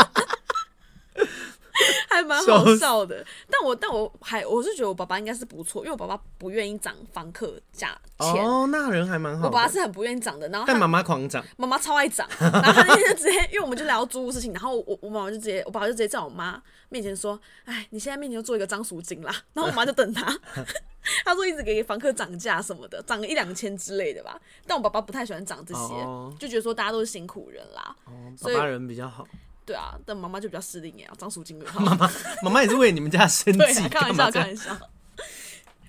Speaker 2: 还蛮好笑的，但我但我还我是觉得我爸爸应该是不错，因为我爸爸不愿意涨房客价钱
Speaker 1: 哦，那人还蛮好。
Speaker 2: 我爸爸是很不愿意涨的，然后
Speaker 1: 但妈妈狂涨，
Speaker 2: 妈妈超爱涨，然后他那天就直接，因为我们就聊租屋事情，然后我我妈妈就直接，我爸爸就直接在我妈面前说，哎，你现在面前就做一个张赎金啦，然后我妈就等他，他说一直给房客涨价什么的，涨个一两千之类的吧，但我爸爸不太喜欢涨这些，哦、就觉得说大家都是辛苦人啦，
Speaker 1: 哦，爸爸人比较好。
Speaker 2: 对啊，但妈妈就比较失灵啊，张淑晶。
Speaker 1: 妈妈，妈妈也是为你们家生计。
Speaker 2: 开玩笑，开玩笑。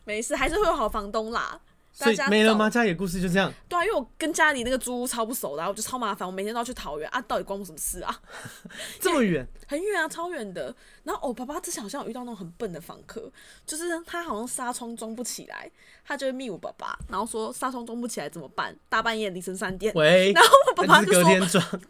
Speaker 2: 没事，还是会有好房东啦。
Speaker 1: 所以没了吗？家里的故事就这样。
Speaker 2: 对啊，因为我跟家里那个租屋超不熟的，我就超麻烦，我每天都要去桃园啊，到底关我什么事啊？
Speaker 1: 这么远？
Speaker 2: 很远啊，超远的。然后我爸爸之前好像有遇到那种很笨的房客，就是他好像纱窗装不起来，他就会密我爸爸，然后说纱窗装不起来怎么办？大半夜凌晨三点，
Speaker 1: 喂，
Speaker 2: 然后 我爸爸就说，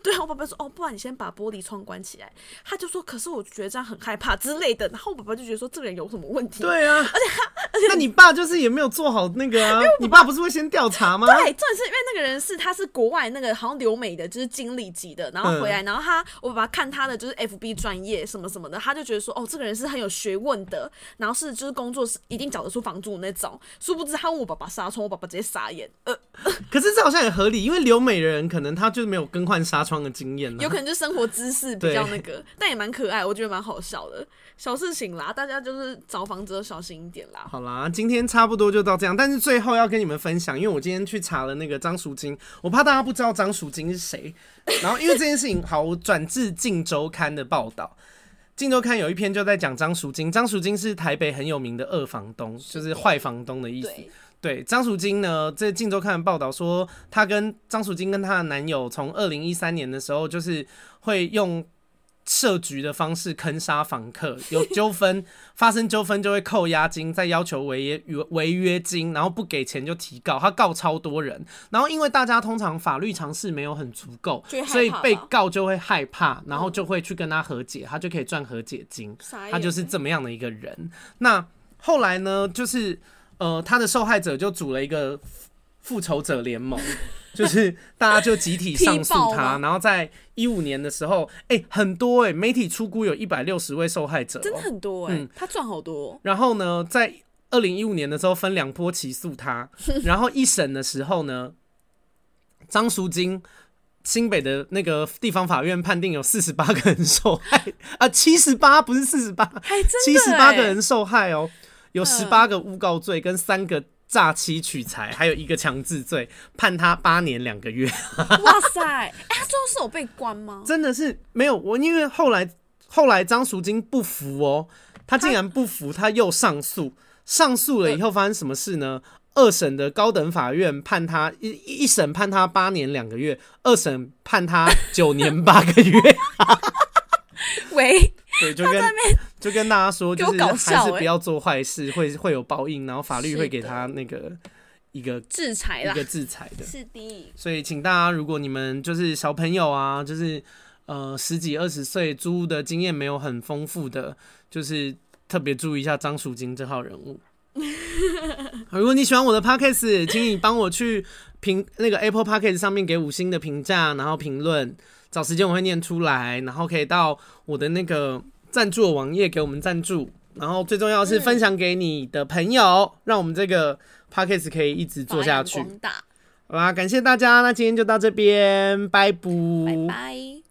Speaker 2: 对啊，我爸爸说哦，不然你先把玻璃窗关起来。他就说，可是我觉得这样很害怕之类的。然后我爸爸就觉得说这个人有什么问题？
Speaker 1: 对啊，
Speaker 2: 而且他，而且
Speaker 1: 那你爸就是也没有做好那个啊？你爸不是会先调查吗？
Speaker 2: 对，重点是因为那个人是他是国外那个好像留美的，就是经理级的，然后回来，然后他我爸爸看他的就是 FB 专业什么什么的，他就觉得说哦，这个人是很有学问的，然后是就是工作是一定缴得出房租那种。殊不知他问我爸爸纱窗，我爸爸直接傻眼。呃，
Speaker 1: 可是这好像也合理，因为留美的人可能他就是没有更换纱窗的经验，
Speaker 2: 有可能就生活知识比较那个，但也蛮可爱，我觉得蛮好笑的。小事情啦，大家就是找房子要小心一点啦。
Speaker 1: 好啦，今天差不多就到这样，但是最后要跟你们分享，因为我今天去查了那个张淑金，我怕大家不知道张淑金是谁。然后因为这件事情，好，我转至《镜周刊》的报道，《镜周刊》有一篇就在讲张淑金。张淑金是台北很有名的二房东，就是坏房东的意思。对，张淑金呢，在《镜周刊》的报道说，她跟张淑金跟她的男友从二零一三年的时候，就是会用。设局的方式坑杀房客，有 纠纷发生纠纷就会扣押金，再要求违约违约金，然后不给钱就提告，他告超多人，然后因为大家通常法律常识没有很足够，所以被告就会害怕，然后就会去跟他和解，他就可以赚和解金，他就是这么样的一个人。那后来呢，就是呃，他的受害者就组了一个复仇者联盟。就是大家就集体上诉他，然后在一五年的时候，哎、欸，很多哎、欸，媒体出估有一百六十位受害者、喔，
Speaker 2: 真的很多哎、欸，嗯、他赚好多。
Speaker 1: 然后呢，在二零一五年的时候分两波起诉他，然后一审的时候呢，张淑晶新北的那个地方法院判定有四十八个人受害啊，七十八不是四十八，七十八个人受害哦、喔，有十八个诬告罪跟三个。诈欺取财，还有一个强制罪，判他八年两个月。
Speaker 2: 哇塞！哎、欸，他最后是有被关吗？
Speaker 1: 真的是没有我，因为后来后来张淑金不服哦，他竟然不服，他又上诉，上诉了以后发生什么事呢？二审的高等法院判他一一审判他八年两个月，二审判他九年八个月。
Speaker 2: 喂。
Speaker 1: 对，就跟就跟大家说，就是还是不要做坏事，会会有报应，然后法律会给他那个一个
Speaker 2: 制裁，
Speaker 1: 一个制裁的。
Speaker 2: 是的。
Speaker 1: 所以，请大家，如果你们就是小朋友啊，就是呃十几二十岁，租屋的经验没有很丰富的，就是特别注意一下张淑晶这号人物。如果你喜欢我的 Podcast，请你帮我去评那个 Apple Podcast 上面给五星的评价，然后评论。找时间我会念出来，然后可以到我的那个赞助网页给我们赞助，然后最重要的是分享给你的朋友，嗯、让我们这个 podcast 可以一直做下去。好啦，感谢大家，那今天就到这边，拜拜。拜拜。